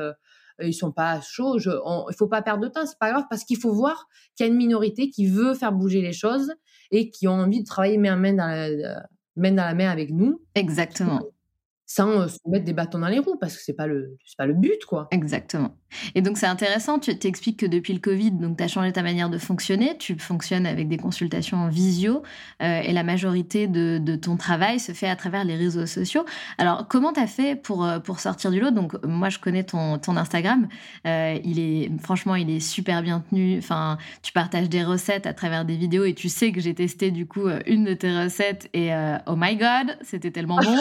ils sont pas chauds, je, il faut pas perdre de temps, c'est pas grave, parce qu'il faut voir qu'il y a une minorité qui veut faire bouger les choses et qui ont envie de travailler main, main, dans la, main dans la main avec nous. Exactement sans se mettre des bâtons dans les roues parce que c'est pas le pas le but quoi. Exactement. Et donc c'est intéressant, tu t'expliques que depuis le Covid, donc tu as changé ta manière de fonctionner, tu fonctionnes avec des consultations en visio euh, et la majorité de, de, ton travail se fait à travers les réseaux sociaux. Alors comment tu as fait pour euh, pour sortir du lot? Donc moi je connais ton ton Instagram, euh, il est franchement, il est super bien tenu. Enfin, tu partages des recettes à travers des vidéos et tu sais que j'ai testé du coup une de tes recettes et oh my god, c'était tellement bon.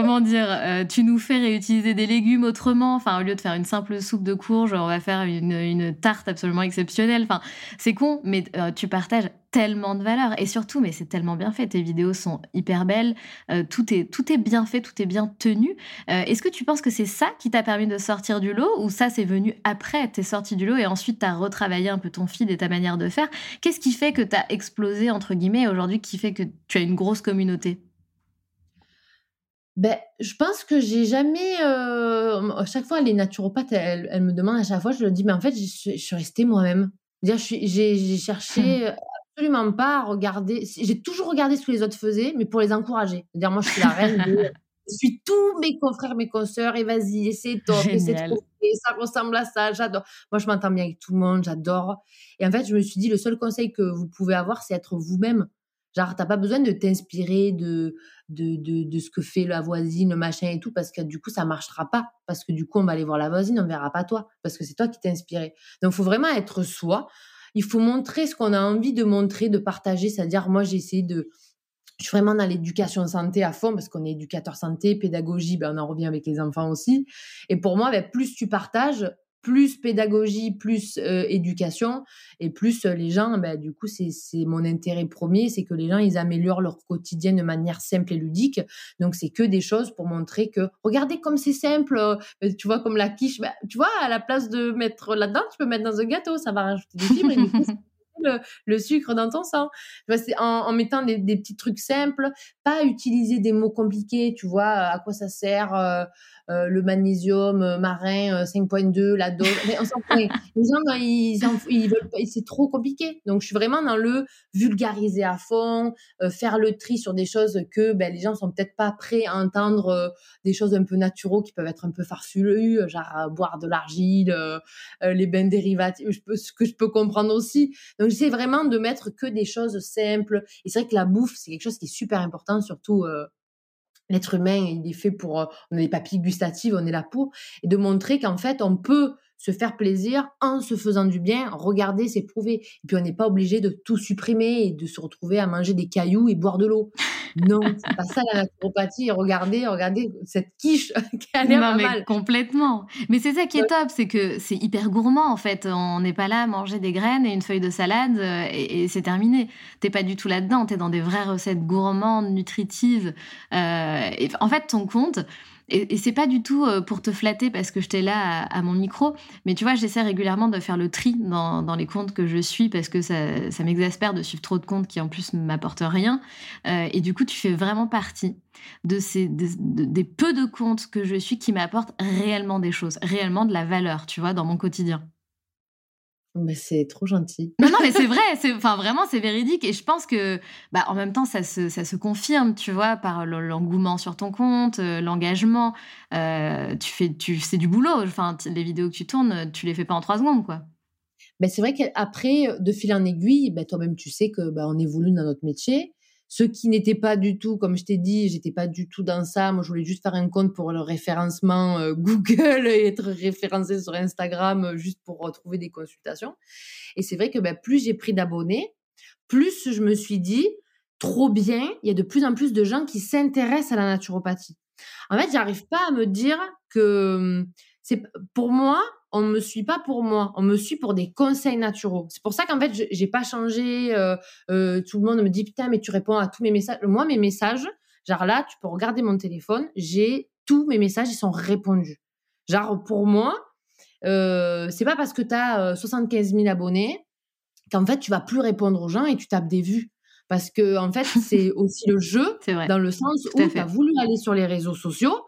Comment dire, euh, tu nous fais réutiliser des légumes autrement. Enfin, au lieu de faire une simple soupe de courge, on va faire une, tarte absolument exceptionnelle. Enfin, c'est con, mais euh, tu partages tellement de valeur et surtout mais c'est tellement bien fait. Tes vidéos sont hyper belles. Euh, tout est tout est bien fait tout est bien tenu. Est-ce que tu penses que c'est ça qui t'a permis de sortir du lot ou ça c'est venu après? T'es sorti du lot et ensuite t'as retravaillé un peu ton feed et ta manière de faire. Qu'est-ce qui fait que t'as explosé entre guillemets aujourd'hui qui fait que tu as une grosse communauté? Ben, je pense que j'ai jamais. Euh, à chaque fois, les naturopathes, elles, me demandent à chaque fois, je leur dis, mais en fait, je, suis restée moi-même. J'ai cherché hum. absolument pas à regarder. J'ai toujours regardé ce que les autres faisaient, mais pour les encourager. C'est-à-dire, moi, je suis la reine Je suis tous mes confrères, mes consoeurs, et vas-y, c'est top, et c'est trop, ça ressemble à ça, j'adore. Moi, je m'entends bien avec tout le monde, j'adore. Et en fait, je me suis dit, le seul conseil que vous pouvez avoir, c'est être vous-même. Genre, t'as pas besoin de t'inspirer de, de, de, de, ce que fait la voisine, le machin et tout, parce que du coup, ça marchera pas. Parce que du coup, on va aller voir la voisine, on verra pas toi. Parce que c'est toi qui t'es inspiré. Donc, faut vraiment être soi. Il faut montrer ce qu'on a envie de montrer, de partager. C'est-à-dire, moi, j'ai essayé de. Je suis vraiment dans l'éducation santé à fond, parce qu'on est éducateur santé, pédagogie, ben, on en revient avec les enfants aussi. Et pour moi, ben, plus tu partages, plus pédagogie, plus euh, éducation, et plus euh, les gens, ben, du coup, c'est mon intérêt premier, c'est que les gens, ils améliorent leur quotidien de manière simple et ludique. Donc, c'est que des choses pour montrer que, regardez comme c'est simple, euh, tu vois, comme la quiche, ben, tu vois, à la place de mettre là-dedans, tu peux mettre dans un gâteau, ça va rajouter des fibres, et du coup, le, sucre dans ton sang. En, en mettant des, petits trucs simples, pas utiliser des mots compliqués, tu vois, à quoi ça sert euh, le magnésium euh, marin 5.2, euh, la dose. Mais on s'en Les gens, ils, ils veulent c'est trop compliqué. Donc, je suis vraiment dans le vulgariser à fond, faire le tri sur des choses que ben, les gens sont peut-être pas prêts à entendre, des choses un peu naturelles qui peuvent être un peu farfelues, genre boire de l'argile, les bains dérivatifs, ce que je peux comprendre aussi. Donc, j'essaie vraiment de mettre que des choses simples. Et c'est vrai que la bouffe, c'est quelque chose qui est super important, surtout l'être humain, il est fait pour, euh, on a des papilles gustatives, on est là pour, et de montrer qu'en fait, on peut se faire plaisir en se faisant du bien. Regarder, c'est prouver. Et puis, on n'est pas obligé de tout supprimer et de se retrouver à manger des cailloux et boire de l'eau. Non, c'est pas ça la naturopathie. Regardez, regardez cette quiche qui a l'air pas mal. Complètement. Mais c'est ça qui est top, c'est que c'est hyper gourmand en fait. On n'est pas là à manger des graines et une feuille de salade euh, et, c'est terminé. T'es pas du tout là-dedans. T'es dans des vraies recettes gourmandes, nutritives. Euh, et en fait, ton compte, et, c'est pas du tout euh, pour te flatter parce que j'étais là à, mon micro, mais tu vois, j'essaie régulièrement de faire le tri dans, les comptes que je suis parce que ça, m'exaspère de suivre trop de comptes qui en plus ne m'apportent rien. Euh, et du coup, tu fais vraiment partie de ces des peu de comptes que je suis qui m'apportent réellement des choses, réellement de la valeur, tu vois, dans mon quotidien. Mais c'est trop gentil. Non, non, mais c'est vrai. C'est, enfin, vraiment, c'est véridique. Et je pense que, bah, en même temps, ça se, ça se confirme, tu vois, par l'engouement sur ton compte, euh, l'engagement. Euh, tu fais, tu, c'est du boulot. Enfin, les vidéos que tu tournes, tu les fais pas en trois secondes, quoi. Ben, c'est vrai qu'après, de fil en aiguille, ben, toi-même, tu sais que ben, on évolue dans notre métier. Ceux qui n'étaient pas du tout, comme je t'ai dit, j'étais pas du tout dans ça. Moi, je voulais juste faire un compte pour le référencement euh, Google et être référencé sur Instagram euh, juste pour retrouver des consultations. Et c'est vrai que ben, plus j'ai pris d'abonnés, plus je me suis dit, trop bien, il y a de plus en plus de gens qui s'intéressent à la naturopathie. En fait, j'arrive pas à me dire que hum, c'est pour moi, on me suit pas pour moi, on me suit pour des conseils naturels. C'est pour ça qu'en fait, j'ai pas changé. Euh, euh, tout le monde me dit putain, mais tu réponds à tous mes messages. Moi, mes messages, genre là, tu peux regarder mon téléphone, j'ai tous mes messages, ils sont répondus. Genre pour moi, euh, c'est pas parce que tu as 75 000 abonnés qu'en fait tu vas plus répondre aux gens et tu tapes des vues. Parce que en fait, c'est aussi le jeu, dans le sens où tu as voulu aller sur les réseaux sociaux,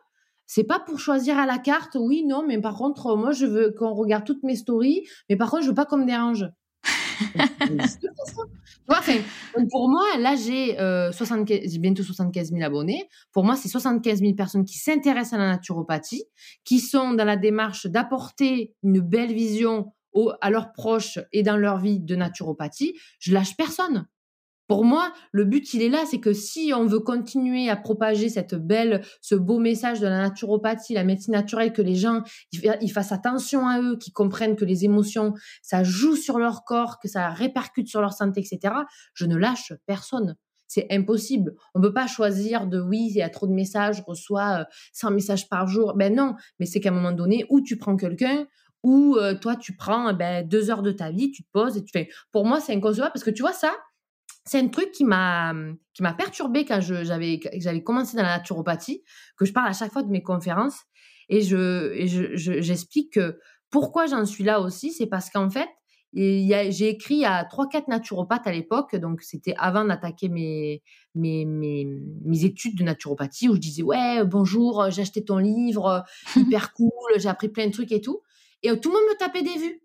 c'est pas pour choisir à la carte, oui, non, mais par contre, moi, je veux qu'on regarde toutes mes stories, mais par contre, je veux pas qu'on me dérange. enfin, pour moi, là, j'ai euh, bientôt 75 000 abonnés. Pour moi, c'est 75 000 personnes qui s'intéressent à la naturopathie, qui sont dans la démarche d'apporter une belle vision à leurs proches et dans leur vie de naturopathie. Je lâche personne. Pour moi, le but, il est là, c'est que si on veut continuer à propager cette belle, ce beau message de la naturopathie, la médecine naturelle, que les gens ils fassent attention à eux, qu'ils comprennent que les émotions, ça joue sur leur corps, que ça répercute sur leur santé, etc. Je ne lâche personne. C'est impossible. On ne peut pas choisir de oui, il y a trop de messages, je reçois 100 euh, messages par jour. Ben non, mais c'est qu'à un moment donné, où tu prends quelqu'un, ou euh, toi tu prends ben, deux heures de ta vie, tu te poses et tu fais. Pour moi, c'est inconcevable parce que tu vois ça, c'est un truc qui m'a qui m'a perturbé quand j'avais j'avais commencé dans la naturopathie, que je parle à chaque fois de mes conférences. Et je j'explique que pourquoi j'en suis là aussi, c'est parce qu'en fait j'ai écrit à trois quatre naturopathes à l'époque, donc c'était avant d'attaquer mes, mes, mes, mes, études de naturopathie, où je disais ouais bonjour, j'ai acheté ton livre, hyper cool, j'ai appris plein de trucs et tout, et tout le monde me tapait des vues.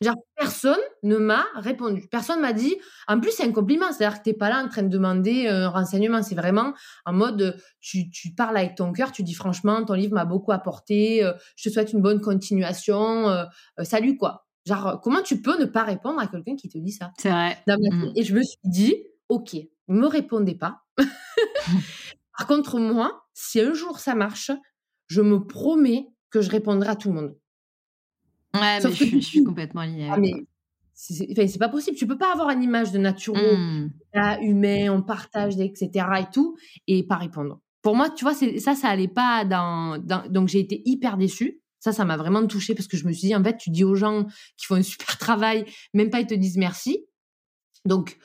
Genre, personne ne m'a répondu. Personne m'a dit. En plus, c'est un compliment. C'est-à-dire que tu n'es pas là en train de demander un renseignement. C'est vraiment en mode, tu, tu parles avec ton cœur, tu dis franchement, ton livre m'a beaucoup apporté. Euh, je te souhaite une bonne continuation. Euh, euh, salut, quoi. Genre, comment tu peux ne pas répondre à quelqu'un qui te dit ça? C'est vrai. Mmh. Et je me suis dit, OK, me répondez pas. Par contre, moi, si un jour ça marche, je me promets que je répondrai à tout le monde. Ouais, mais je, suis, complètement alignée. Ah, mais c'est pas possible. Tu peux pas avoir une image de nature mmh. humain, on partage, etc. et tout, et pas répondre. Pour moi, tu vois, ça, ça allait pas dans. Donc, j'ai été hyper déçue. Ça, ça m'a vraiment touchée parce que je me suis dit, en fait, tu dis aux gens qui font un super travail, même pas ils te disent merci. Donc,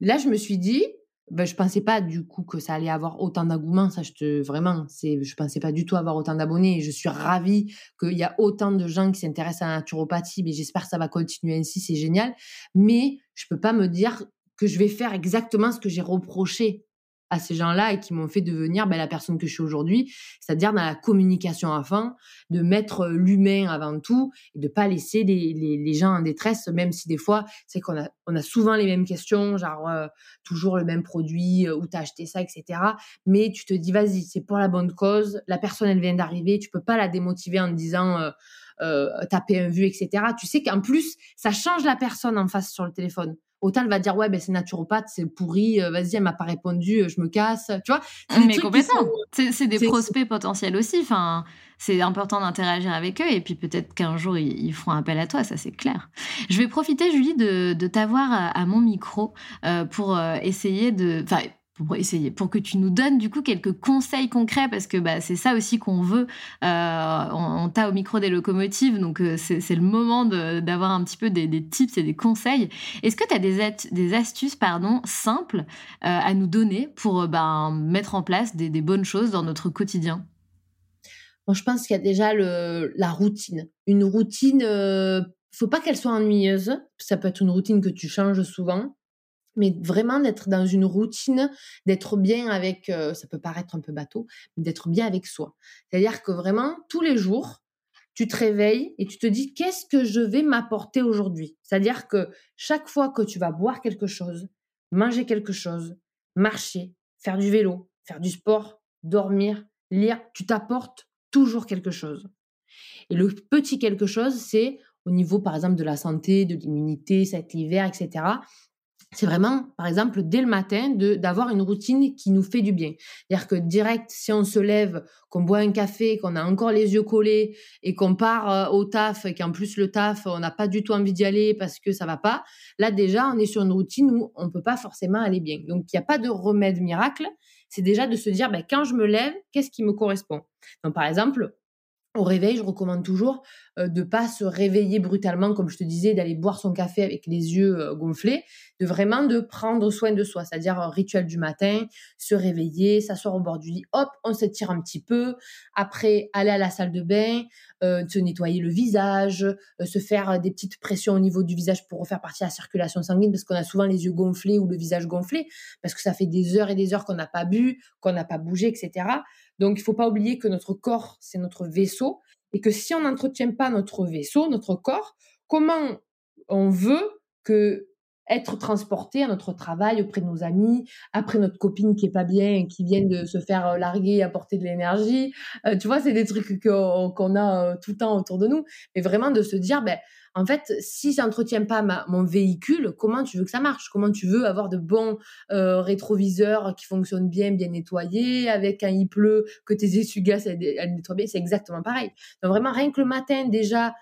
là, je me suis dit, ben, je pensais pas du coup que ça allait avoir autant d'engouement. Ça, je te vraiment, c'est, je pensais pas du tout avoir autant d'abonnés. Et je suis ravie qu'il y a autant de gens qui s'intéressent à la naturopathie. Mais j'espère que ça va continuer ainsi. C'est génial. Mais je peux pas me dire que je vais faire exactement ce que j'ai reproché à ces gens-là et qui m'ont fait devenir ben, la personne que je suis aujourd'hui, c'est-à-dire dans la communication avant, de mettre euh, l'humain avant tout et de pas laisser les, gens en détresse, même si des fois, c'est qu'on a, on a souvent les mêmes questions, genre euh, toujours le même produit, euh, où tu as acheté ça, etc. Mais tu te dis, vas-y, c'est pour la bonne cause, la personne, elle vient d'arriver, tu peux pas la démotiver en disant... Euh, taper un vu, etc. Tu sais qu'en plus, ça change la personne en face sur le téléphone. Autant elle va dire ouais ben c'est naturopathe, c'est pourri, euh, vas-y elle m'a pas répondu, euh, je me casse, tu vois. Mais complètement. C'est des prospects potentiels aussi. Enfin, c'est important d'interagir avec eux et puis peut-être qu'un jour ils, feront appel à toi, ça c'est clair. Je vais profiter Julie de, t'avoir à, mon micro pour essayer de, enfin pour essayer, pour que tu nous donnes du coup quelques conseils concrets, parce que bah, c'est ça aussi qu'on veut. Euh, on, t'a au micro des locomotives, donc euh, c'est le moment d'avoir un petit peu des, tips et des conseils. Est-ce que tu as des, astuces pardon, simples euh, à nous donner pour ben, mettre en place des, bonnes choses dans notre quotidien? Moi, je pense qu'il y a déjà la routine. Une routine, faut pas qu'elle soit ennuyeuse. Ça peut être une routine que tu changes souvent mais vraiment d'être dans une routine, d'être bien avec, euh, ça peut paraître un peu bateau, mais d'être bien avec soi. C'est-à-dire que vraiment, tous les jours, tu te réveilles et tu te dis qu'est-ce que je vais m'apporter aujourd'hui? C'est-à-dire que chaque fois que tu vas boire quelque chose, manger quelque chose, marcher, faire du vélo, faire du sport, dormir, lire, tu t'apportes toujours quelque chose. Et le petit quelque chose, c'est au niveau, par exemple, de la santé, de l'immunité, cet hiver, etc c'est vraiment, par exemple, dès le matin, d'avoir une routine qui nous fait du bien. C'est-à-dire que direct, si on se lève, qu'on boit un café, qu'on a encore les yeux collés et qu'on part euh, au taf et qu'en plus le taf, on n'a pas du tout envie d'y aller parce que ça va pas, là déjà, on est sur une routine où on peut pas forcément aller bien. Donc, il n'y a pas de remède miracle. C'est déjà de se dire, ben, quand je me lève, qu'est-ce qui me correspond? Donc, par exemple, au réveil, je recommande toujours de euh, de pas se réveiller brutalement, comme je te disais, d'aller boire son café avec les yeux euh, gonflés, de vraiment de prendre soin de soi, c'est-à-dire un rituel du matin, se réveiller, s'asseoir au bord du lit, hop, on s'étire un petit peu, après aller à la salle de bain, euh, se nettoyer le visage, se faire des petites pressions au niveau du visage pour refaire partie la circulation sanguine, parce qu'on a souvent les yeux gonflés ou le visage gonflé, parce que ça fait des heures et des heures qu'on n'a pas bu, qu'on n'a pas bougé, etc. Donc, il faut pas oublier que notre corps, c'est notre vaisseau et que si on n'entretient pas notre vaisseau, notre corps, comment on veut que être transporté à notre travail auprès de nos amis, après notre copine qui est pas bien qui vient de se faire euh, larguer apporter de l'énergie. Euh, tu vois, c'est des trucs qu'on a euh, tout le temps autour de nous. Mais vraiment de se dire, ben, en fait, si j'entretiens pas mon véhicule, comment tu veux que ça marche? Comment tu veux avoir de bons rétroviseurs qui fonctionnent bien, bien nettoyés, avec un il pleut, que tes essuie-glaces elles, nettoient bien? C'est exactement pareil. Donc vraiment, rien que le matin déjà,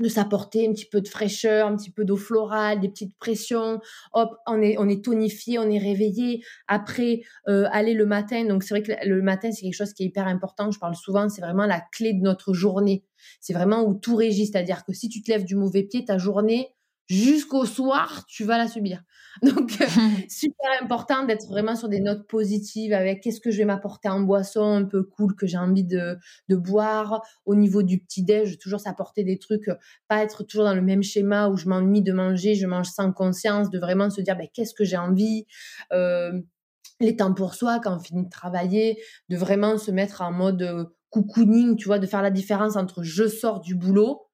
de s'apporter un petit peu de fraîcheur, un petit peu d'eau florale, des petites pressions. Hop, on est, on est tonifié, on est réveillé. Après, euh, aller le matin. Donc, c'est vrai que le matin, c'est quelque chose qui est hyper important. Je parle souvent, c'est vraiment la clé de notre journée. C'est vraiment où tout régit. C'est-à-dire que si tu te lèves du mauvais pied, ta journée, jusqu'au soir, tu vas la subir. Donc, euh, super important d'être vraiment sur des notes positives avec qu'est-ce que je vais m'apporter en boisson un peu cool que j'ai envie de, de, boire. Au niveau du petit-déj, toujours s'apporter des trucs, euh, pas être toujours dans le même schéma où je m'ennuie de manger, je mange sans conscience, de vraiment se dire ben, qu'est-ce que j'ai envie. Euh, les temps pour soi, quand on finit de travailler, de vraiment se mettre en mode cocooning, tu vois, de faire la différence entre je sors du boulot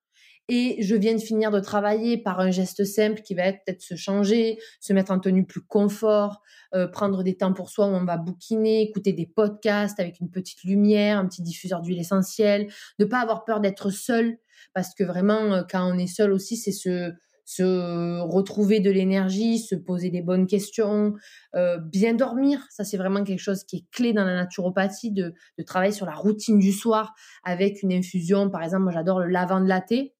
et je viens de finir de travailler par un geste simple qui va être peut-être se changer, se mettre en tenue plus confort, euh, prendre des temps pour soi où on va bouquiner, écouter des podcasts avec une petite lumière, un petit diffuseur d'huile essentielle, ne pas avoir peur d'être seul parce que vraiment euh, quand on est seul aussi c'est se se retrouver de l'énergie, se poser des bonnes questions, euh, bien dormir. Ça, c'est vraiment quelque chose qui est clé dans la naturopathie, de, de travailler sur la routine du soir avec une infusion. Par exemple, moi, j'adore le lavande latte.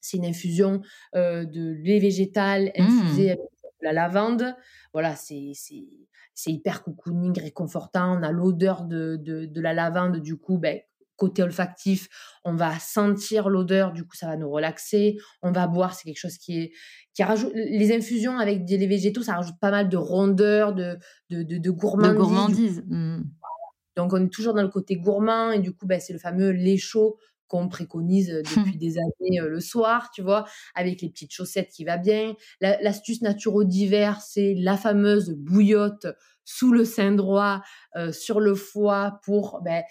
C'est une infusion de lait végétal infusé mmh. avec la lavande. Voilà, c'est hyper cocooning, réconfortant. On a l'odeur de, de, la lavande, du coup, ben, côté olfactif, on va sentir l'odeur, du coup, ça va nous relaxer. On va boire, c'est quelque chose qui est. Qui rajoute, les infusions avec des végétaux, ça rajoute pas mal de rondeur, de, de, de, gourmandise. De gourmandise. Mmh. Donc, on est toujours dans le côté gourmand, et du coup, ben, c'est le fameux lait chaud qu'on préconise depuis des années le soir, tu vois, avec les petites chaussettes qui va bien. L'astuce naturo d'hiver, c'est la fameuse bouillotte sous le sein droit, sur le foie pour ben,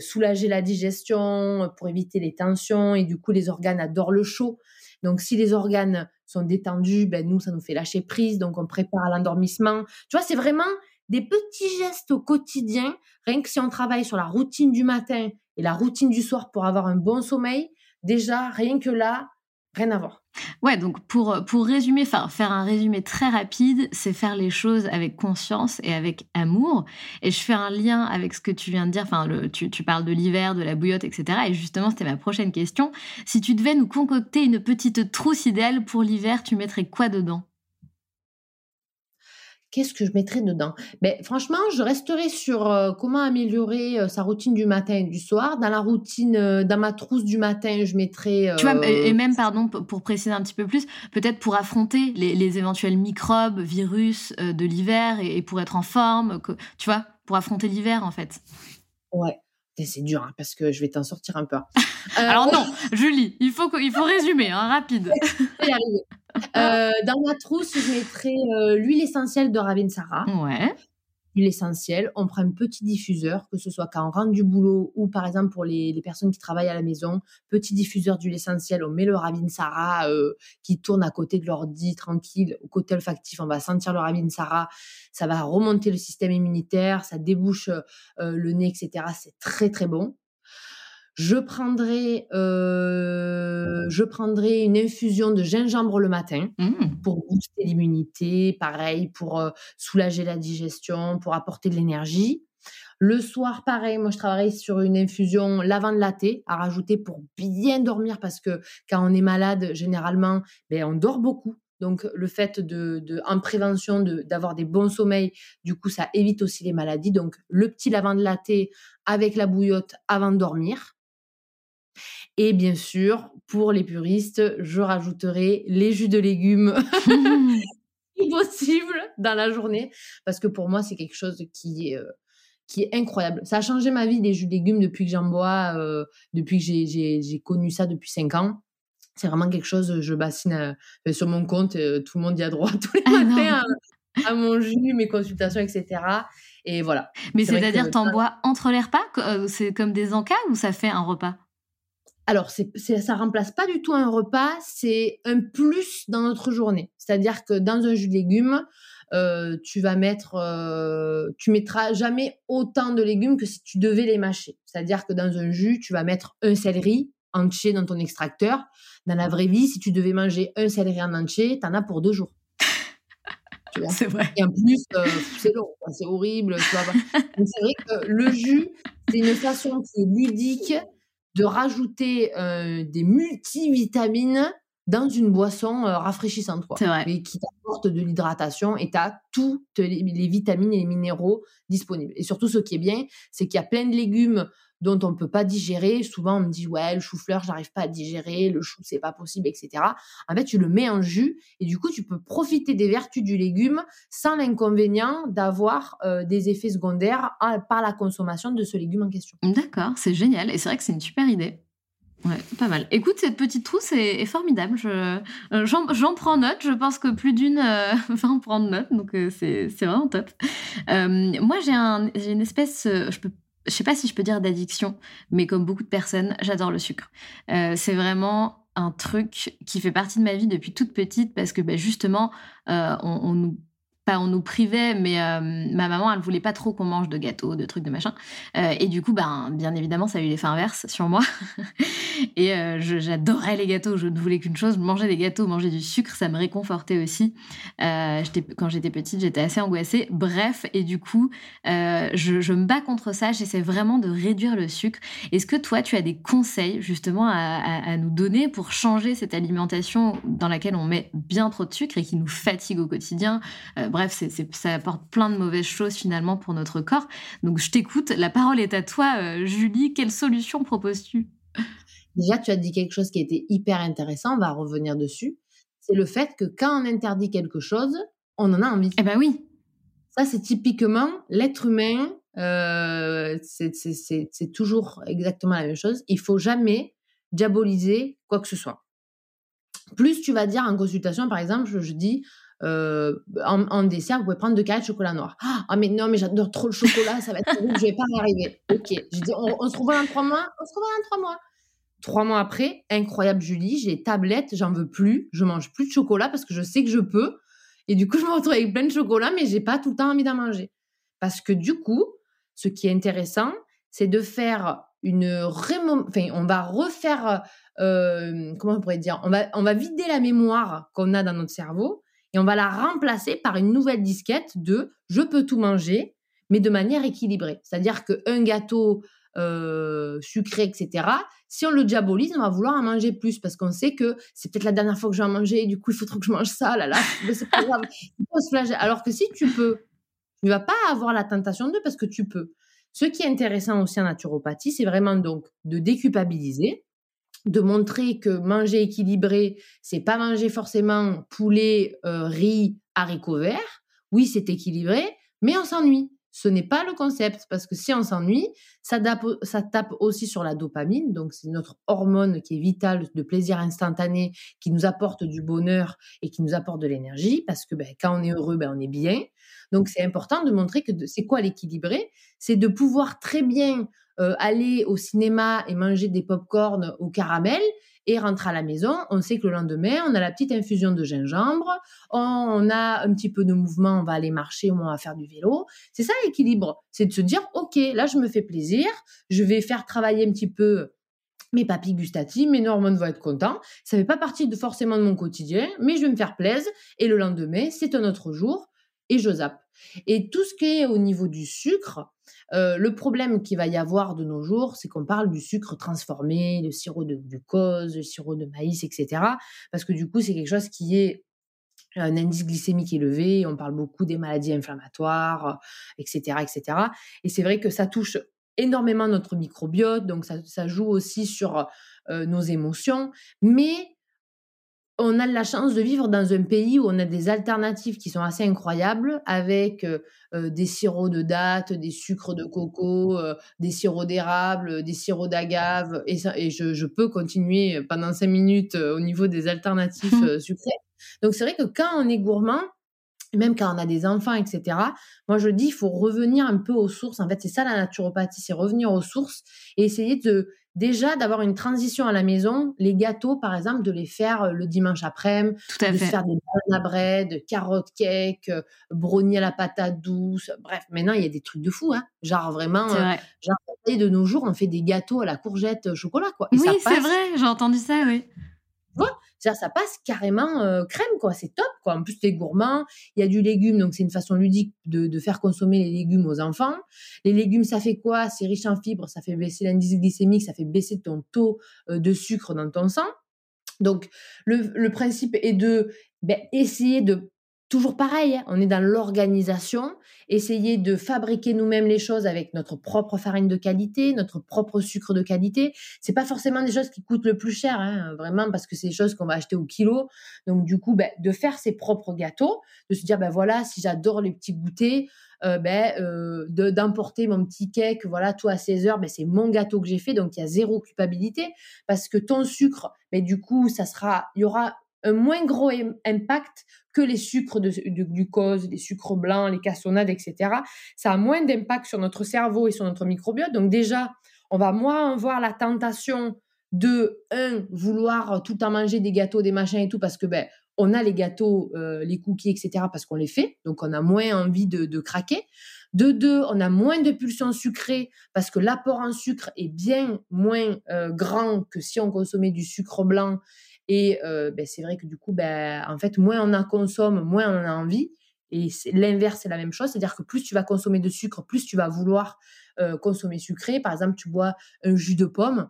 soulager la digestion, pour éviter les tensions et du coup les organes adorent le chaud. Donc si les organes sont détendus, ben nous ça nous fait lâcher prise, donc on prépare à l'endormissement. Tu vois, c'est vraiment des petits gestes au quotidien, rien que si on travaille sur la routine du matin et la routine du soir pour avoir un bon sommeil, déjà, rien que là, rien à voir. Ouais, donc pour, pour résumer, faire un résumé très rapide, c'est faire les choses avec conscience et avec amour. Et je fais un lien avec ce que tu viens de dire, enfin tu, tu parles de l'hiver, de la bouillotte, etc. Et justement, c'était ma prochaine question. Si tu devais nous concocter une petite trousse idéale pour l'hiver, tu mettrais quoi dedans? Qu'est-ce que je mettrais dedans? Ben, Franchement, je resterai sur euh, comment améliorer euh, sa routine du matin et du soir. Dans la routine, euh, dans ma trousse du matin, je mettrais... Tu vois, et même, pardon, pour préciser un petit peu plus, peut-être pour affronter les, éventuels microbes, virus de l'hiver et, pour être en forme, que, tu vois, pour affronter l'hiver en fait. Ouais. C'est dur hein, parce que je vais t'en sortir un peu. Alors non, Julie, il faut, il faut résumer, hein, rapide. Euh, dans ma trousse, je mettrai euh, l'huile essentielle de Ravinsara. Ouais. L'huile essentielle, on prend un petit diffuseur, que ce soit quand on rentre du boulot ou par exemple pour les, personnes qui travaillent à la maison, petit diffuseur d'huile essentielle, on met le Ravinsara euh, qui tourne à côté de l'ordi tranquille, au côté olfactif, on va sentir le Ravinsara, ça va remonter le système immunitaire, ça débouche le nez, etc. C'est très très bon. Je prendrai, euh, je prendrai une infusion de gingembre le matin mmh. pour booster l'immunité, pareil, pour euh, soulager la digestion, pour apporter de l'énergie. Le soir, pareil, moi je travaille sur une infusion lavande latte à rajouter pour bien dormir parce que quand on est malade, généralement, ben, on dort beaucoup. Donc le fait de, en prévention d'avoir des bons sommeils, du coup ça évite aussi les maladies. Donc le petit lavande latte avec la bouillotte avant de dormir. Et bien sûr, pour les puristes, je rajouterai les jus de légumes possible dans la journée parce que pour moi, c'est quelque chose qui est, euh, qui est incroyable. Ça a changé ma vie des jus de légumes depuis que j'en bois, euh, depuis que j'ai connu ça depuis 5 ans. C'est vraiment quelque chose, je bassine euh, sur mon compte, tout le monde y a droit tous les ah matins à, mon jus, mes consultations, etc. Et voilà. Mais c'est-à-dire, t'en bois entre les repas C'est comme des encas ou ça fait un repas? Alors, c'est, ça remplace pas du tout un repas, c'est un plus dans notre journée. C'est-à-dire que dans un jus de légumes, euh, tu vas mettre, euh, tu mettras jamais autant de légumes que si tu devais les mâcher. C'est-à-dire que dans un jus, tu vas mettre un céleri entier dans ton extracteur. Dans la vraie vie, si tu devais manger un céleri en entier, tu en as pour deux jours. c'est vrai. Et en plus, euh, c'est long, c'est horrible. c'est vrai que le jus, c'est une façon qui est ludique de rajouter euh, des multivitamines dans une boisson euh, rafraîchissante, quoi. Et qui t'apporte de l'hydratation et tu as toutes les, vitamines et les minéraux disponibles. Et surtout, ce qui est bien, c'est qu'il y a plein de légumes dont on ne peut pas digérer. Souvent, on me dit, ouais, le chou-fleur, j'arrive pas à digérer, le chou, c'est pas possible, etc. En fait, tu le mets en jus et du coup, tu peux profiter des vertus du légume sans l'inconvénient d'avoir euh, des effets secondaires par la consommation de ce légume en question. D'accord, c'est génial. Et c'est vrai que c'est une super idée. Ouais, pas mal. Écoute, cette petite trousse est, formidable. Je, euh, j'en, prends note. Je pense que plus d'une euh, va en prendre note. Donc, c'est, vraiment top. moi, j'ai, un, j'ai une espèce. je peux je sais pas si je peux dire d'addiction, mais comme beaucoup de personnes, j'adore le sucre. Euh, c'est vraiment un truc qui fait partie de ma vie depuis toute petite parce que bah, justement, euh, on, nous on nous privait, mais euh, ma maman, elle voulait pas trop qu'on mange de gâteaux, de trucs, de machin. Euh, et du coup, ben, bien évidemment, ça a eu l'effet inverse sur moi. et euh, j'adorais les gâteaux, je ne voulais qu'une chose, manger des gâteaux, manger du sucre, ça me réconfortait aussi. quand j'étais petite, j'étais assez angoissée. Bref, et du coup, je, me bats contre ça, j'essaie vraiment de réduire le sucre. Est-ce que toi, tu as des conseils justement à nous donner pour changer cette alimentation dans laquelle on met bien trop de sucre et qui nous fatigue au quotidien? Bref, ça apporte plein de mauvaises choses finalement pour notre corps. Donc je t'écoute, la parole est à toi, euh, Julie. Quelle solution proposes-tu? Déjà, tu as dit quelque chose qui était hyper intéressant, on va revenir dessus. C'est le fait que quand on interdit quelque chose, on en a envie. Eh ben oui. Ça, c'est typiquement l'être humain, euh, c'est toujours exactement la même chose. Il faut jamais diaboliser quoi que ce soit. Plus tu vas dire en consultation, par exemple, je dis, euh, en, dessert, vous pouvez prendre deux carrés de chocolat noir. Ah, mais non, mais j'adore trop le chocolat, ça va être terrible, je vais pas y arriver. Ok, on, se revoit dans trois mois, on se revoit dans trois mois. Trois mois après, incroyable Julie, j'ai tablette, j'en veux plus, je mange plus de chocolat parce que je sais que je peux. Et du coup, je me retrouve avec plein de chocolat, mais j'ai pas tout le temps envie d'en manger. Parce que du coup, ce qui est intéressant, c'est de faire une enfin, on va refaire, euh, comment on pourrait dire, on va, on va vider la mémoire qu'on a dans notre cerveau et on va la remplacer par une nouvelle disquette de je peux tout manger, mais de manière équilibrée. C'est-à-dire qu'un gâteau euh, sucré, etc., si on le diabolise, on va vouloir en manger plus parce qu'on sait que c'est peut-être la dernière fois que je vais en manger, et du coup, il faut que je mange ça, là, là, c'est. Alors que si tu peux, tu ne vas pas avoir la tentation de parce que tu peux. Ce qui est intéressant aussi en naturopathie, c'est vraiment donc de déculpabiliser, de montrer que manger équilibré, c'est pas manger forcément poulet, euh, riz, haricots verts. Oui, c'est équilibré, mais on s'ennuie. Ce n'est pas le concept, parce que si on s'ennuie, ça, ça, tape aussi sur la dopamine, donc c'est notre hormone qui est vitale de plaisir instantané, qui nous apporte du bonheur et qui nous apporte de l'énergie, parce que ben, quand on est heureux, ben, on est bien. Donc c'est important de montrer que c'est quoi l'équilibré? C'est de pouvoir très bien euh, aller au cinéma et manger des pop-corn au caramel et rentrer à la maison, on sait que le lendemain, on a la petite infusion de gingembre, on a un petit peu de mouvement, on va aller marcher on va faire du vélo. C'est ça l'équilibre, c'est de se dire, OK, là, je me fais plaisir, je vais faire travailler un petit peu mes papilles gustatives, mes hormones vont être contents. Ça ne fait pas partie de, forcément de mon quotidien, mais je vais me faire plaisir. Et le lendemain, c'est un autre jour et je zappe. Et tout ce qui est au niveau du sucre, euh, le problème qu'il va y avoir de nos jours, c'est qu'on parle du sucre transformé, le sirop de glucose, le sirop de maïs, etc. Parce que du coup, c'est quelque chose qui est un indice glycémique élevé, on parle beaucoup des maladies inflammatoires, etc. etc. Et c'est vrai que ça touche énormément notre microbiote, donc ça, joue aussi sur nos émotions. Mais on a la chance de vivre dans un pays où on a des alternatives qui sont assez incroyables avec des sirops de dattes, des sucres de coco, des sirops d'érable, des sirops d'agave. Et, et je, peux continuer pendant cinq minutes au niveau des alternatives sucrées. Donc c'est vrai que quand on est gourmand, même quand on a des enfants, etc. Moi, je dis, il faut revenir un peu aux sources. En fait, c'est ça la naturopathie, c'est revenir aux sources et essayer de déjà d'avoir une transition à la maison. Les gâteaux, par exemple, de les faire euh, le dimanche après-midi, de faire des banana bread, carotte cake, euh, brownie à la patate douce. Bref, maintenant, il y a des trucs de fou, hein. Genre vraiment, euh, genre, de nos jours, on fait des gâteaux à la courgette chocolat, quoi. oui, c'est vrai, j'ai entendu ça, oui. Ça passe carrément euh, crème, quoi. C'est top, quoi. En plus, es gourmand. Il y a du légume, donc c'est une façon ludique de, faire consommer les légumes aux enfants. Les légumes, ça fait quoi? C'est riche en fibres, ça fait baisser l'indice glycémique, ça fait baisser ton taux euh, de sucre dans ton sang. Donc, le, principe est de ben, essayer de toujours pareil, hein, on est dans l'organisation, essayer de fabriquer nous-mêmes les choses avec notre propre farine de qualité, notre propre sucre de qualité. C'est pas forcément des choses qui coûtent le plus cher, hein, vraiment, parce que c'est des choses qu'on va acheter au kilo. Donc du coup, ben, de faire ses propres gâteaux, de se dire ben voilà, si j'adore les petits goûters, euh, ben, euh, d'emporter mon petit cake, voilà, tout à 16 heures, ben, c'est mon gâteau que j'ai fait, donc il y a zéro culpabilité, parce que ton sucre, ben, du coup, ça sera, il y aura un moins gros impact que les sucres de, glucose, les sucres blancs, les cassonades, etc. Ça a moins d'impact sur notre cerveau et sur notre microbiote. Donc déjà, on va moins avoir la tentation de, un, vouloir tout temps manger des gâteaux, des machins et tout, parce que ben, on a les gâteaux, euh, les cookies, etc., parce qu'on les fait, donc on a moins envie de, craquer. De deux, on a moins de pulsions sucrées, parce que l'apport en sucre est bien moins euh, grand que si on consommait du sucre blanc et ben, c'est vrai que du coup, ben, en fait, moins on en consomme, moins on en a envie. Et l'inverse, c'est la même chose. C'est-à-dire que plus tu vas consommer de sucre, plus tu vas vouloir consommer sucré. Par exemple, tu bois un jus de pomme.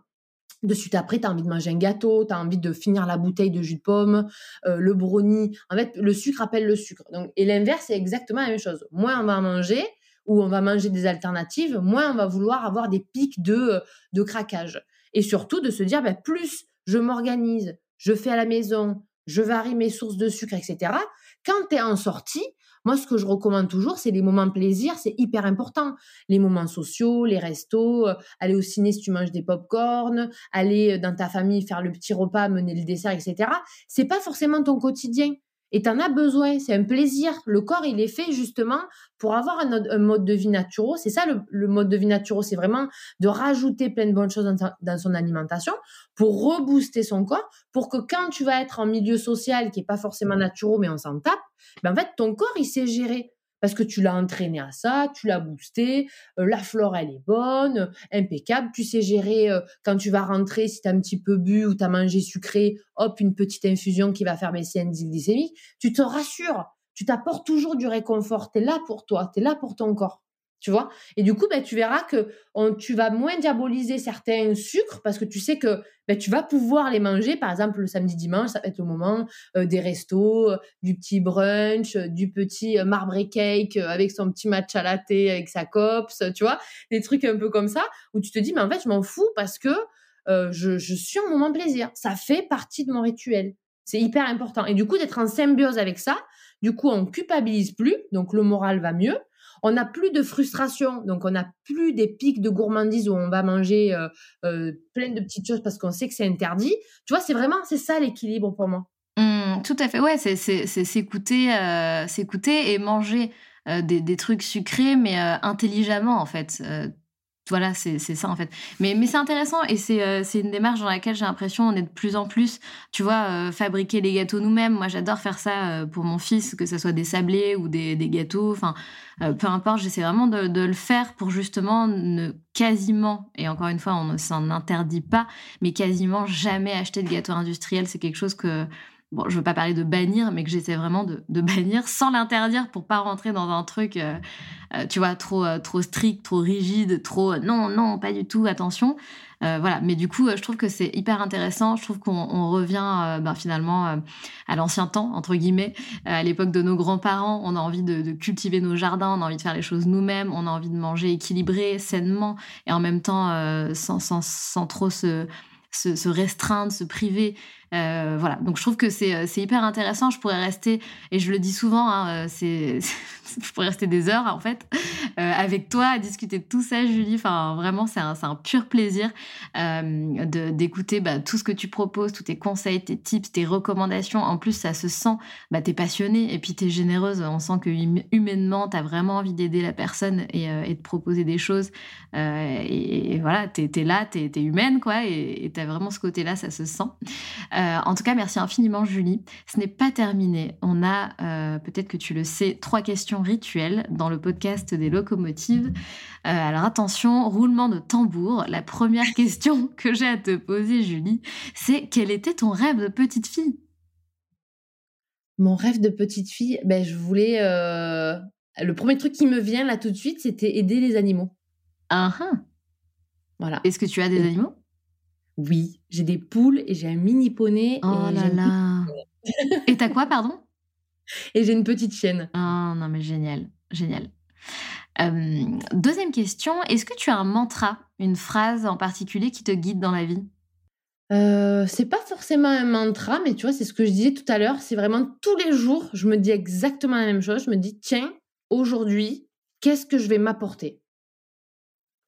De suite après, tu as envie de manger un gâteau, tu as envie de finir la bouteille de jus de pomme, le brownie. En fait, le sucre appelle le sucre. Donc, et l'inverse, c'est exactement la même chose. Moins on va manger, ou on va manger des alternatives, moins on va vouloir avoir des pics de, de craquage. Et surtout de se dire, ben, plus je m'organise, je fais à la maison, je varie mes sources de sucre, etc. Quand tu es en sortie, moi, ce que je recommande toujours, c'est les moments plaisir, c'est hyper important. Les moments sociaux, les restos, euh, aller au ciné si tu manges des pop-corn, aller euh, dans ta famille faire le petit repas, mener le dessert, etc. C'est pas forcément ton quotidien. Et tu en as besoin, c'est un plaisir. Le corps, il est fait justement pour avoir un, mode de vie naturel. C'est ça le, mode de vie naturel, c'est vraiment de rajouter plein de bonnes choses dans, son alimentation pour rebooster son corps, pour que quand tu vas être en milieu social qui est pas forcément naturel, mais on s'en tape, ben en fait ton corps il sait gérer parce que tu l'as entraîné à ça, tu l'as boosté, euh, la flore elle est bonne, impeccable, tu sais gérer euh, quand tu vas rentrer si tu as un petit peu bu ou tu as mangé sucré, hop, une petite infusion qui va faire baisser l'indice glycémique, tu te rassures, tu t'apportes toujours du réconfort, tu es là pour toi, tu es là pour ton corps tu vois. Et du coup ben, tu verras que tu vas moins diaboliser certains sucres parce que tu sais que ben, tu vas pouvoir les manger par exemple le samedi dimanche ça va être le moment euh, des restos euh, du petit brunch euh, du petit marbre cake avec son petit matcha latte avec sa cops tu vois. Des trucs un peu comme ça où tu te dis mais en fait je m'en fous parce que je, je suis en moment plaisir. Ça fait partie de mon rituel. C'est hyper important. Et du coup d'être en symbiose avec ça du coup on culpabilise plus donc le moral va mieux on n'a plus de frustration, donc on n'a plus des pics de gourmandise où on va manger euh, euh, plein de petites choses parce qu'on sait que c'est interdit. Tu vois, c'est vraiment, c'est ça l'équilibre pour moi. Mmh, tout à fait, ouais, c'est s'écouter, euh, et manger des, des, trucs sucrés, mais intelligemment en fait voilà, c'est ça en fait. Mais, mais c'est intéressant et euh, c'est une démarche dans laquelle j'ai l'impression on est de plus en plus, tu vois, euh, fabriquer les gâteaux nous-mêmes. Moi, j'adore faire ça euh, pour mon fils, que ce soit des sablés ou des, des gâteaux. Enfin, peu importe, j'essaie vraiment de, de, le faire pour justement ne quasiment, et encore une fois, on ne s'en interdit pas, mais quasiment jamais acheter de gâteaux industriels. C'est quelque chose que bon, je veux pas parler de bannir, mais que j'essaie vraiment de, bannir sans l'interdire pour pas rentrer dans un truc, euh, euh, tu vois, trop, euh, trop strict, trop rigide, trop non, non, pas du tout, attention. voilà, mais du coup, je trouve que c'est hyper intéressant. Je trouve qu'on revient ben, finalement à l'ancien temps, entre guillemets, à l'époque de nos grands-parents. On a envie de, de, cultiver nos jardins, on a envie de faire les choses nous-mêmes, on a envie de manger équilibré, sainement, et en même temps sans, sans, sans trop se se, restreindre, se priver. Euh, voilà, donc je trouve que c'est hyper intéressant. Je pourrais rester, et je le dis souvent, hein, c'est je pourrais rester des heures en fait avec toi à discuter de tout ça, Julie. Enfin, vraiment, c'est un, un, pur plaisir d'écouter bah, tout ce que tu proposes, tous tes conseils, tes tips, tes recommandations. En plus, ça se sent, bah, tu es passionnée et puis tu es généreuse. On sent que humainement, tu as vraiment envie d'aider la personne et, de proposer des choses. et, voilà, tu es, là, tu es, humaine, quoi, et tu as vraiment ce côté-là, ça se sent. Euh, en tout cas, merci infiniment, Julie. Ce n'est pas terminé. On a, euh, peut-être que tu le sais, trois questions rituelles dans le podcast des locomotives. Euh, alors attention, roulement de tambour. La première question que j'ai à te poser, Julie, c'est quel était ton rêve de petite fille? Mon rêve de petite fille, ben, je voulais. Le premier truc qui me vient là tout de suite, c'était aider les animaux. Ah, ah. Voilà. Est-ce que tu as des animaux? Oui, j'ai des poules et j'ai un mini poney. Oh là là. et t'as quoi, pardon? Et j'ai une petite chienne. Oh non, mais génial, génial. deuxième question, est-ce que tu as un mantra, une phrase en particulier qui te guide dans la vie? Euh, c'est pas forcément un mantra, mais tu vois, c'est ce que je disais tout à l'heure. C'est vraiment tous les jours, je me dis exactement la même chose. Je me dis, tiens, aujourd'hui, qu'est-ce que je vais m'apporter?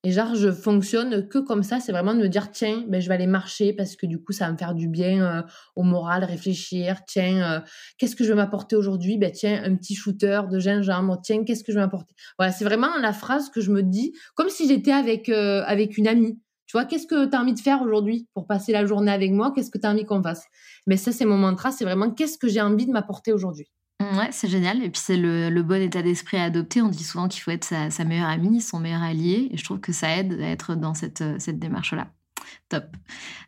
Et genre, je fonctionne que comme ça. C'est vraiment de me dire, tiens, ben, je vais aller marcher parce que du coup, ça va me faire du bien euh, au moral, réfléchir. Tiens, euh, qu'est-ce que je vais m'apporter aujourd'hui? Ben tiens, un petit shooter de gingembre. Tiens, qu'est-ce que je vais m'apporter? Voilà, c'est vraiment la phrase que je me dis, comme si j'étais avec, euh, avec une amie. Tu vois, qu'est-ce que tu as envie de faire aujourd'hui pour passer la journée avec moi? Qu'est-ce que tu as envie qu'on fasse? Mais ça, c'est mon mantra. C'est vraiment qu'est-ce que j'ai envie de m'apporter aujourd'hui? Ouais, c'est génial. Et puis, c'est le, bon état d'esprit à adopter. On dit souvent qu'il faut être sa, meilleure amie, son meilleur allié. Et je trouve que ça aide à être dans cette, cette démarche-là. Top.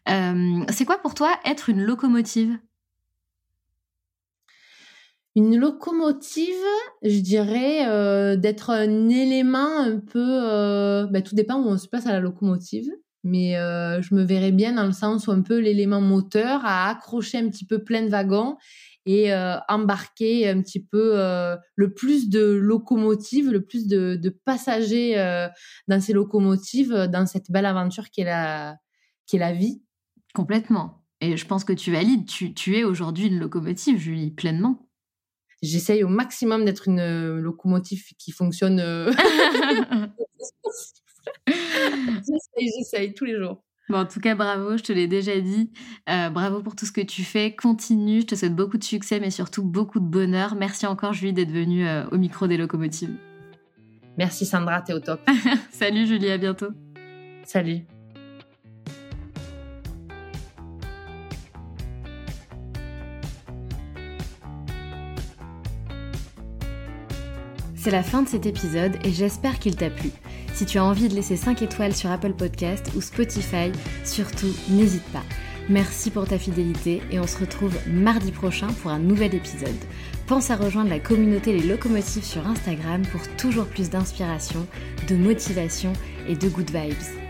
Euh, c'est quoi pour toi être une locomotive? Une locomotive, je dirais euh, d'être un élément un peu. Euh, bah, tout dépend où on se passe à la locomotive. Mais je me verrais bien dans le sens où un peu l'élément moteur à accrocher un petit peu plein de wagons et euh, embarquer un petit peu euh, le plus de locomotives, le plus de, passagers euh, dans ces locomotives, dans cette belle aventure qui est la, qui est la vie. Complètement. Et je pense que tu valides. Tu, tu es aujourd'hui une locomotive, Julie, pleinement. J'essaye au maximum d'être une locomotive qui fonctionne. j'essaye, j'essaye tous les jours. Bon, en tout cas, bravo, je te l'ai déjà dit. Euh, bravo pour tout ce que tu fais. Continue, je te souhaite beaucoup de succès, mais surtout beaucoup de bonheur. Merci encore, Julie, d'être venue euh, au micro des locomotives. Merci Sandra, t'es au top. Salut Julie, à bientôt. Salut. C'est la fin de cet épisode et j'espère qu'il t'a plu. Si tu as envie de laisser 5 étoiles sur Apple Podcast ou Spotify, surtout n'hésite pas. Merci pour ta fidélité et on se retrouve mardi prochain pour un nouvel épisode. Pense à rejoindre la communauté Les Locomotives sur Instagram pour toujours plus d'inspiration, de motivation et de good vibes.